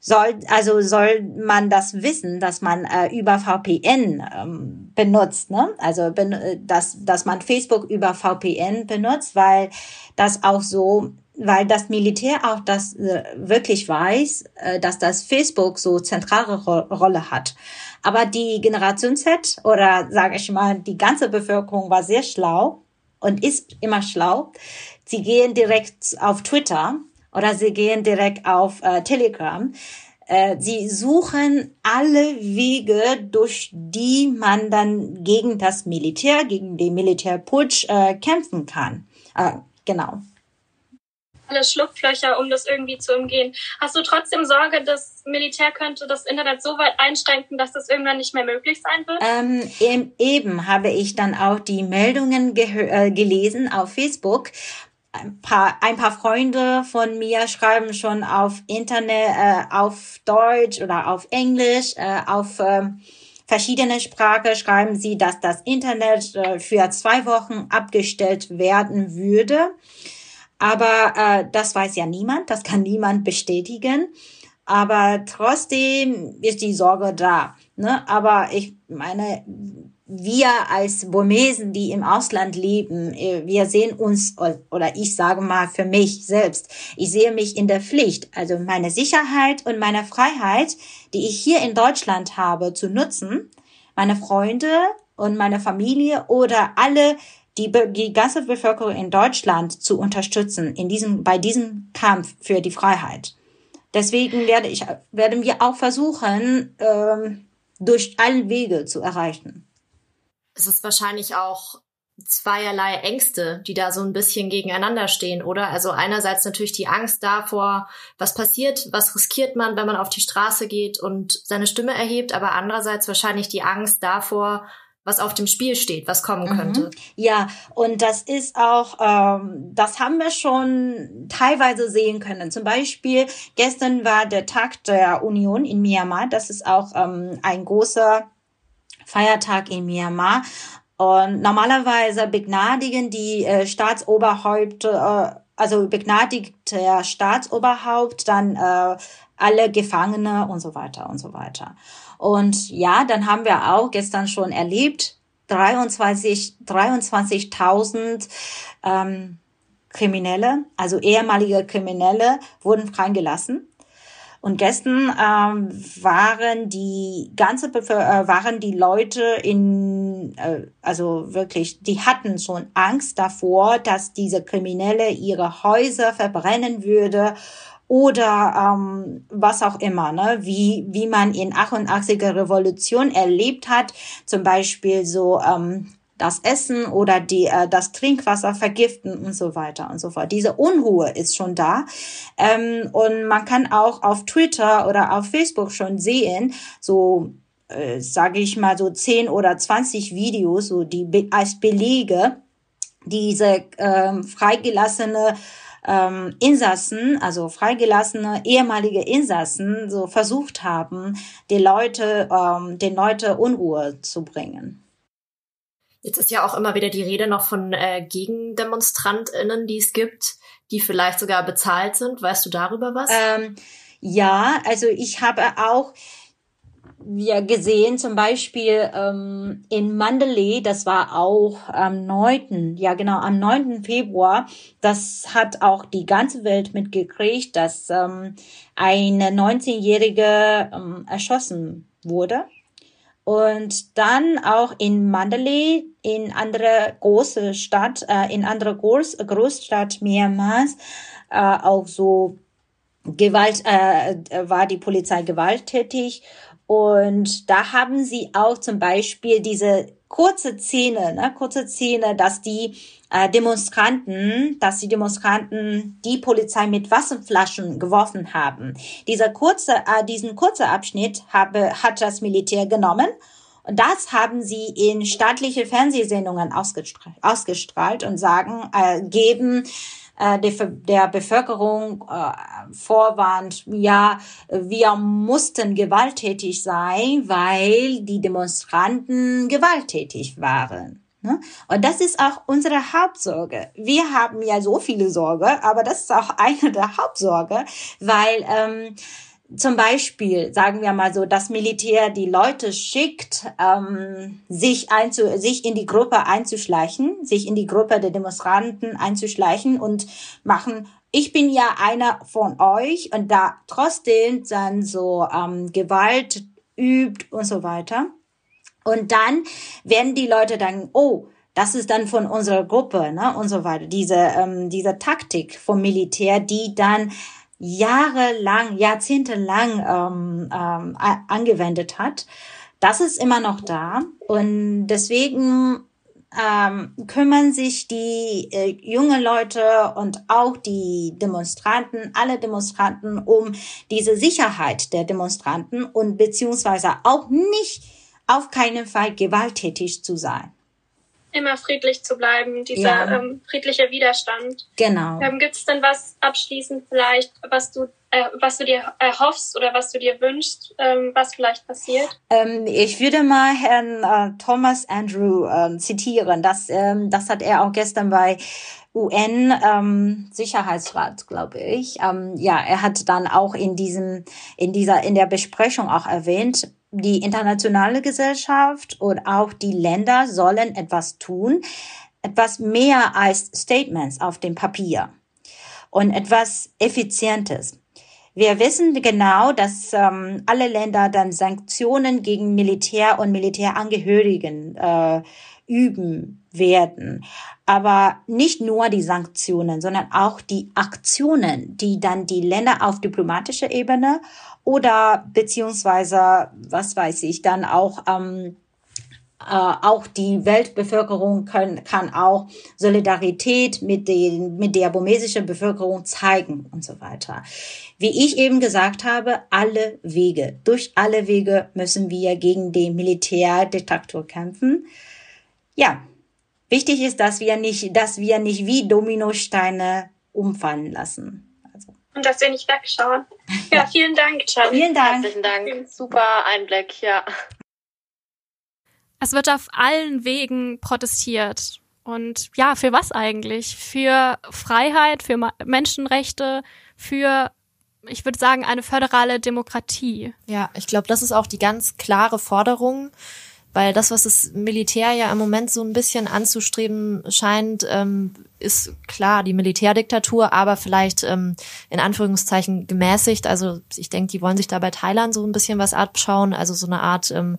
soll, also soll man das wissen, dass man äh, über VPN ähm, benutzt, ne? Also ben, äh, dass, dass man Facebook über VPN benutzt, weil das auch so weil das Militär auch das äh, wirklich weiß, äh, dass das Facebook so zentrale Ro Rolle hat. Aber die Generation Z oder sage ich mal, die ganze Bevölkerung war sehr schlau und ist immer schlau. Sie gehen direkt auf Twitter oder sie gehen direkt auf äh, Telegram. Äh, sie suchen alle Wege, durch die man dann gegen das Militär, gegen den Militärputsch äh, kämpfen kann. Äh, genau alle Schlupflöcher, um das irgendwie zu umgehen. Hast du trotzdem Sorge, das Militär könnte das Internet so weit einschränken, dass das irgendwann nicht mehr möglich sein wird? Ähm, eben habe ich dann auch die Meldungen äh, gelesen auf Facebook. Ein paar, ein paar Freunde von mir schreiben schon auf Internet, äh, auf Deutsch oder auf Englisch, äh, auf äh, verschiedene Sprache schreiben sie, dass das Internet äh, für zwei Wochen abgestellt werden würde. Aber äh, das weiß ja niemand, das kann niemand bestätigen. Aber trotzdem ist die Sorge da. Ne? Aber ich meine, wir als Burmesen, die im Ausland leben, äh, wir sehen uns, oder ich sage mal für mich selbst, ich sehe mich in der Pflicht, also meine Sicherheit und meine Freiheit, die ich hier in Deutschland habe, zu nutzen, meine Freunde und meine Familie oder alle die, die ganze Bevölkerung in Deutschland zu unterstützen in diesem, bei diesem Kampf für die Freiheit. Deswegen werde ich, werden wir auch versuchen, ähm, durch allen Wege zu erreichen. Es ist wahrscheinlich auch zweierlei Ängste, die da so ein bisschen gegeneinander stehen, oder? Also einerseits natürlich die Angst davor, was passiert, was riskiert man, wenn man auf die Straße geht und seine Stimme erhebt, aber andererseits wahrscheinlich die Angst davor, was auf dem Spiel steht, was kommen mhm. könnte. Ja, und das ist auch, ähm, das haben wir schon teilweise sehen können. Zum Beispiel gestern war der Tag der Union in Myanmar. Das ist auch ähm, ein großer Feiertag in Myanmar. Und normalerweise begnadigen die äh, Staatsoberhäupter, äh, also begnadigt der Staatsoberhaupt dann äh, alle Gefangene und so weiter und so weiter. Und ja, dann haben wir auch gestern schon erlebt, 23, 23.000 ähm, Kriminelle, also ehemalige Kriminelle, wurden freigelassen. Und gestern ähm, waren die ganze Bevölker äh, waren die Leute in äh, also wirklich die hatten schon Angst davor, dass diese Kriminelle ihre Häuser verbrennen würde oder ähm, was auch immer, ne? wie, wie man in 88er Revolution erlebt hat, zum Beispiel so ähm, das Essen oder die, äh, das Trinkwasser vergiften und so weiter und so fort. Diese Unruhe ist schon da. Ähm, und man kann auch auf Twitter oder auf Facebook schon sehen, so äh, sage ich mal so 10 oder 20 Videos, so die als Belege diese ähm, freigelassene ähm, Insassen, also freigelassene ehemalige Insassen, so versucht haben, die Leute, ähm, den Leute Unruhe zu bringen. Jetzt ist ja auch immer wieder die Rede noch von äh, GegendemonstrantInnen, die es gibt, die vielleicht sogar bezahlt sind. Weißt du darüber was? Ähm, ja, also ich habe auch wir gesehen, zum Beispiel ähm, in Mandalay, das war auch am 9., ja genau, am 9. Februar, das hat auch die ganze Welt mitgekriegt, dass ähm, eine 19-Jährige ähm, erschossen wurde. Und dann auch in Mandalay, in andere große Stadt, äh, in andere Groß Großstadt Myanmars, äh, auch so Gewalt, äh, war die Polizei gewalttätig und da haben sie auch zum Beispiel diese kurze Szene, ne, kurze Szene, dass die äh, Demonstranten, dass die Demonstranten die Polizei mit Wasserflaschen geworfen haben. Dieser kurze, äh, diesen kurzen Abschnitt habe, hat das Militär genommen und das haben sie in staatliche Fernsehsendungen ausgestrahlt, ausgestrahlt und sagen, äh, geben der, der Bevölkerung äh, vorwarnt, ja, wir mussten gewalttätig sein, weil die Demonstranten gewalttätig waren. Ne? Und das ist auch unsere Hauptsorge. Wir haben ja so viele Sorge, aber das ist auch eine der Hauptsorge, weil ähm, zum Beispiel, sagen wir mal so, das Militär die Leute schickt, ähm, sich, einzu, sich in die Gruppe einzuschleichen, sich in die Gruppe der Demonstranten einzuschleichen und machen, ich bin ja einer von euch und da trotzdem dann so ähm, Gewalt übt und so weiter. Und dann werden die Leute dann, oh, das ist dann von unserer Gruppe, ne, und so weiter. Diese, ähm, diese Taktik vom Militär, die dann jahrelang, jahrzehntelang ähm, ähm, angewendet hat, das ist immer noch da. Und deswegen ähm, kümmern sich die äh, junge Leute und auch die Demonstranten, alle Demonstranten um diese Sicherheit der Demonstranten und beziehungsweise auch nicht auf keinen Fall gewalttätig zu sein immer friedlich zu bleiben, dieser ja. ähm, friedliche Widerstand. Genau. Ähm, Gibt es denn was abschließend vielleicht, was du, äh, was du dir erhoffst oder was du dir wünschst, ähm, was vielleicht passiert? Ähm, ich würde mal Herrn äh, Thomas Andrew äh, zitieren. Das, ähm, das hat er auch gestern bei UN ähm, glaube ich. Ähm, ja, er hat dann auch in diesem in dieser in der Besprechung auch erwähnt, die internationale Gesellschaft und auch die Länder sollen etwas tun, etwas mehr als Statements auf dem Papier und etwas Effizientes. Wir wissen genau, dass ähm, alle Länder dann Sanktionen gegen Militär und Militärangehörigen äh, üben werden. Aber nicht nur die Sanktionen, sondern auch die Aktionen, die dann die Länder auf diplomatischer Ebene oder beziehungsweise, was weiß ich, dann auch ähm, äh, auch die Weltbevölkerung können, kann auch Solidarität mit, den, mit der burmesischen Bevölkerung zeigen und so weiter. Wie ich eben gesagt habe, alle Wege, durch alle Wege müssen wir gegen den Militärdiktator kämpfen. Ja, wichtig ist, dass wir nicht, dass wir nicht wie Dominosteine umfallen lassen. Und dass wir nicht wegschauen. Ja, vielen Dank, Charlie. Vielen Dank. Herzlichen Dank. Super Einblick, ja. Es wird auf allen Wegen protestiert. Und ja, für was eigentlich? Für Freiheit, für Menschenrechte, für, ich würde sagen, eine föderale Demokratie. Ja, ich glaube, das ist auch die ganz klare Forderung, weil das, was das Militär ja im Moment so ein bisschen anzustreben scheint, ähm, ist klar die Militärdiktatur, aber vielleicht ähm, in Anführungszeichen gemäßigt. Also ich denke, die wollen sich da bei Thailand so ein bisschen was abschauen, also so eine Art ähm,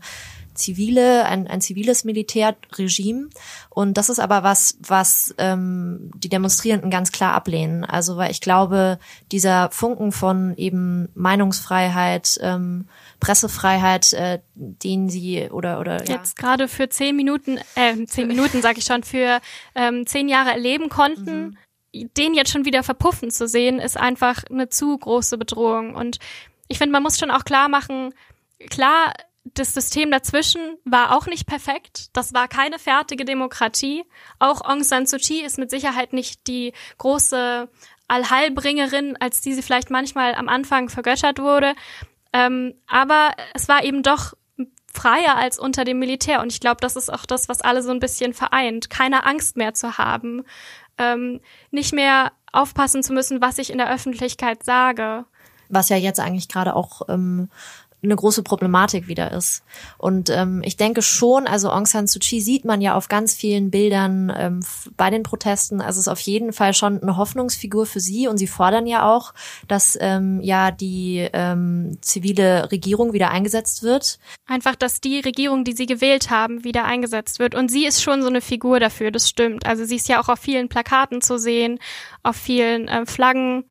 zivile, ein, ein ziviles Militärregime. Und das ist aber was, was ähm, die Demonstrierenden ganz klar ablehnen. Also weil ich glaube, dieser Funken von eben Meinungsfreiheit, ähm, Pressefreiheit, äh, den sie oder oder jetzt ja. gerade für zehn Minuten, äh, zehn Minuten sage ich schon, für ähm, zehn Jahre erleben konnten. Mhm den jetzt schon wieder verpuffen zu sehen, ist einfach eine zu große Bedrohung. Und ich finde, man muss schon auch klar machen, klar das System dazwischen war auch nicht perfekt. Das war keine fertige Demokratie. Auch Aung San Suu Kyi ist mit Sicherheit nicht die große Allheilbringerin, als die sie vielleicht manchmal am Anfang vergöttert wurde. Ähm, aber es war eben doch freier als unter dem Militär. Und ich glaube, das ist auch das, was alle so ein bisschen vereint. Keine Angst mehr zu haben. Ähm, nicht mehr aufpassen zu müssen, was ich in der Öffentlichkeit sage. Was ja jetzt eigentlich gerade auch ähm, eine große Problematik wieder ist. Und ähm, ich denke schon, also Aung San Suu Kyi sieht man ja auf ganz vielen Bildern ähm, bei den Protesten. Also es ist auf jeden Fall schon eine Hoffnungsfigur für sie und sie fordern ja auch, dass ähm, ja die ähm, zivile Regierung wieder eingesetzt wird. Einfach, dass die Regierung, die sie gewählt haben, wieder eingesetzt wird. Und sie ist schon so eine Figur dafür, das stimmt. Also sie ist ja auch auf vielen Plakaten zu sehen, auf vielen äh, Flaggen.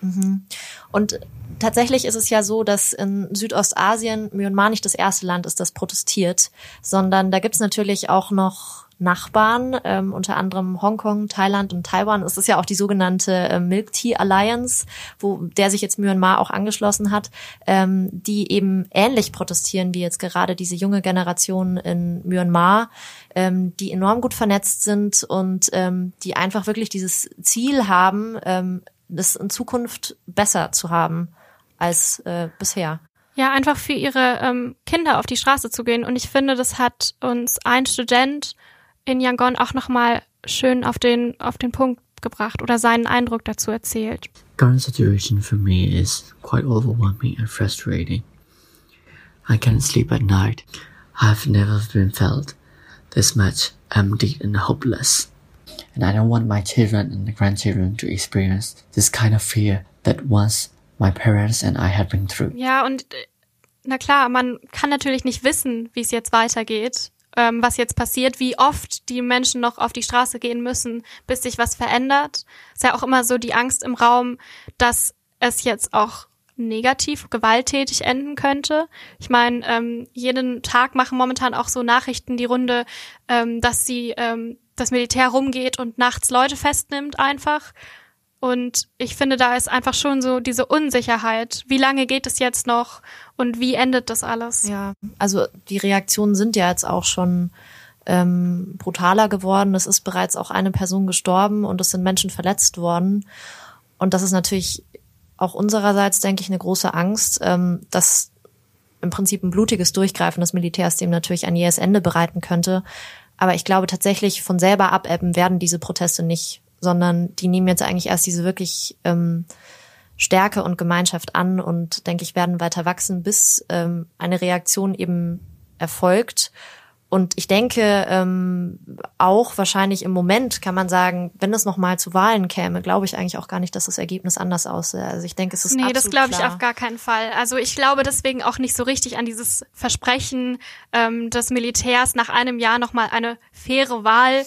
Mhm. Und tatsächlich ist es ja so, dass in Südostasien Myanmar nicht das erste Land ist, das protestiert, sondern da gibt's natürlich auch noch Nachbarn, ähm, unter anderem Hongkong, Thailand und Taiwan. Es ist ja auch die sogenannte äh, Milk Tea Alliance, wo der sich jetzt Myanmar auch angeschlossen hat, ähm, die eben ähnlich protestieren wie jetzt gerade diese junge Generation in Myanmar, ähm, die enorm gut vernetzt sind und ähm, die einfach wirklich dieses Ziel haben, ähm, das in Zukunft besser zu haben als äh, bisher. Ja, einfach für ihre ähm, Kinder auf die Straße zu gehen. Und ich finde, das hat uns ein Student in Yangon auch nochmal schön auf den, auf den Punkt gebracht oder seinen Eindruck dazu erzählt. Current situation for me is quite overwhelming and frustrating. I can't sleep at night. I've never been felt this much empty and hopeless. And I don't want my children and grandchildren to experience this kind of fear that once my parents and I had been through. Ja, und äh, na klar, man kann natürlich nicht wissen, wie es jetzt weitergeht, ähm, was jetzt passiert, wie oft die Menschen noch auf die Straße gehen müssen, bis sich was verändert. Ist ja auch immer so die Angst im Raum, dass es jetzt auch negativ, gewalttätig enden könnte. Ich meine, ähm, jeden Tag machen momentan auch so Nachrichten die Runde, ähm, dass sie ähm, das Militär rumgeht und nachts Leute festnimmt einfach. Und ich finde, da ist einfach schon so diese Unsicherheit. Wie lange geht es jetzt noch und wie endet das alles? Ja, also die Reaktionen sind ja jetzt auch schon ähm, brutaler geworden. Es ist bereits auch eine Person gestorben und es sind Menschen verletzt worden. Und das ist natürlich auch unsererseits, denke ich, eine große Angst, ähm, dass im Prinzip ein blutiges Durchgreifen des Militärs dem natürlich ein jähes Ende bereiten könnte. Aber ich glaube tatsächlich, von selber abebben werden diese Proteste nicht sondern die nehmen jetzt eigentlich erst diese wirklich ähm, Stärke und Gemeinschaft an und denke ich werden weiter wachsen, bis ähm, eine Reaktion eben erfolgt Und ich denke, ähm, auch wahrscheinlich im Moment kann man sagen, wenn es nochmal zu Wahlen käme, glaube ich eigentlich auch gar nicht, dass das Ergebnis anders aussähe. Also ich denke, es ist Nee, das glaube ich klar. auf gar keinen Fall. Also ich glaube deswegen auch nicht so richtig an dieses Versprechen ähm, des Militärs nach einem Jahr nochmal eine faire Wahl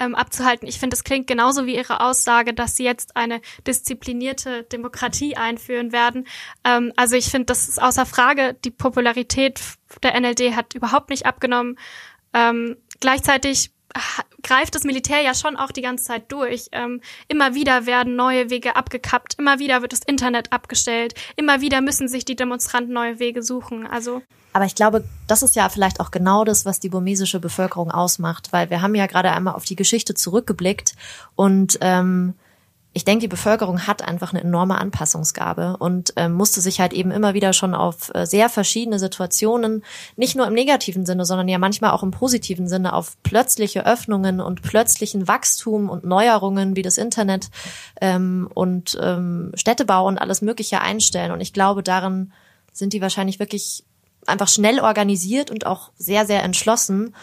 ähm, abzuhalten. Ich finde, es klingt genauso wie Ihre Aussage, dass Sie jetzt eine disziplinierte Demokratie einführen werden. Ähm, also ich finde, das ist außer Frage. Die Popularität der NLD hat überhaupt nicht abgenommen. Ähm, gleichzeitig greift das Militär ja schon auch die ganze Zeit durch. Ähm, immer wieder werden neue Wege abgekappt, immer wieder wird das Internet abgestellt, immer wieder müssen sich die Demonstranten neue Wege suchen. Also Aber ich glaube, das ist ja vielleicht auch genau das, was die burmesische Bevölkerung ausmacht, weil wir haben ja gerade einmal auf die Geschichte zurückgeblickt und ähm, ich denke, die Bevölkerung hat einfach eine enorme Anpassungsgabe und ähm, musste sich halt eben immer wieder schon auf äh, sehr verschiedene Situationen, nicht nur im negativen Sinne, sondern ja manchmal auch im positiven Sinne, auf plötzliche Öffnungen und plötzlichen Wachstum und Neuerungen wie das Internet ähm, und ähm, Städtebau und alles Mögliche einstellen. Und ich glaube, darin sind die wahrscheinlich wirklich einfach schnell organisiert und auch sehr, sehr entschlossen.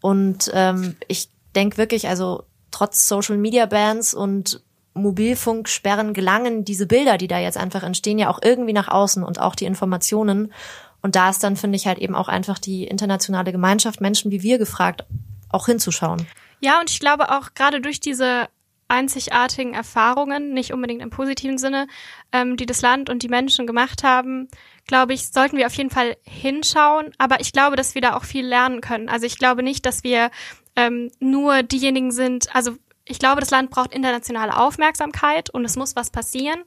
Und ähm, ich denke wirklich, also trotz Social Media Bans und Mobilfunksperren gelangen diese Bilder, die da jetzt einfach entstehen, ja auch irgendwie nach außen und auch die Informationen. Und da ist dann, finde ich, halt eben auch einfach die internationale Gemeinschaft, Menschen wie wir gefragt, auch hinzuschauen. Ja, und ich glaube auch gerade durch diese einzigartigen Erfahrungen, nicht unbedingt im positiven Sinne, ähm, die das Land und die Menschen gemacht haben, glaube ich, sollten wir auf jeden Fall hinschauen. Aber ich glaube, dass wir da auch viel lernen können. Also ich glaube nicht, dass wir ähm, nur diejenigen sind, also ich glaube, das Land braucht internationale Aufmerksamkeit und es muss was passieren.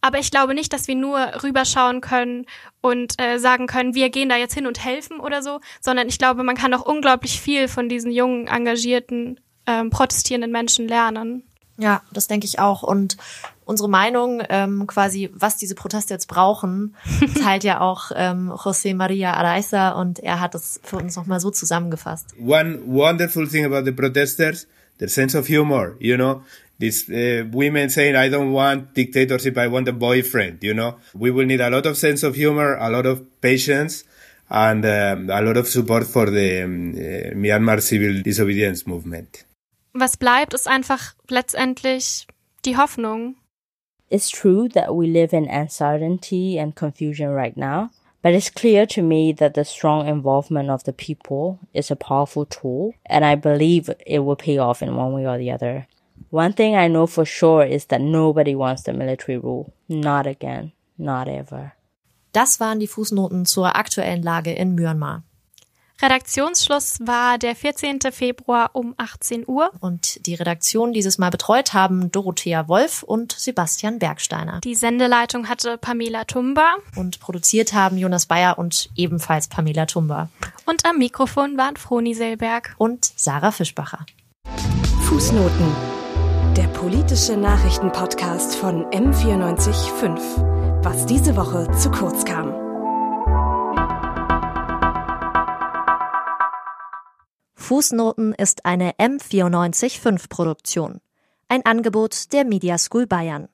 Aber ich glaube nicht, dass wir nur rüberschauen können und äh, sagen können, wir gehen da jetzt hin und helfen oder so, sondern ich glaube, man kann auch unglaublich viel von diesen jungen, engagierten, ähm, protestierenden Menschen lernen. Ja, das denke ich auch. Und unsere Meinung, ähm, quasi, was diese Proteste jetzt brauchen, teilt ja auch ähm, José María Araiza und er hat es für uns nochmal so zusammengefasst. One wonderful thing about the protesters, their sense of humor, you know. These uh, women saying, I don't want dictatorship, I want a boyfriend, you know. We will need a lot of sense of humor, a lot of patience, and um, a lot of support for the um, uh, Myanmar civil disobedience movement. Was bleibt, ist einfach letztendlich die Hoffnung. It's true that we live in uncertainty and confusion right now, but it's clear to me that the strong involvement of the people is a powerful tool, and I believe it will pay off in one way or the other. One thing I know for sure is that nobody wants the military rule. Not again. Not ever. Das waren die Fußnoten zur aktuellen Lage in Myanmar. Redaktionsschluss war der 14. Februar um 18 Uhr. Und die Redaktion dieses Mal betreut haben Dorothea Wolf und Sebastian Bergsteiner. Die Sendeleitung hatte Pamela Tumba. Und produziert haben Jonas Bayer und ebenfalls Pamela Tumba. Und am Mikrofon waren Froni Selberg. Und Sarah Fischbacher. Fußnoten. Der politische Nachrichtenpodcast von M945. Was diese Woche zu kurz kam. Fußnoten ist eine M945 Produktion. Ein Angebot der Media School Bayern.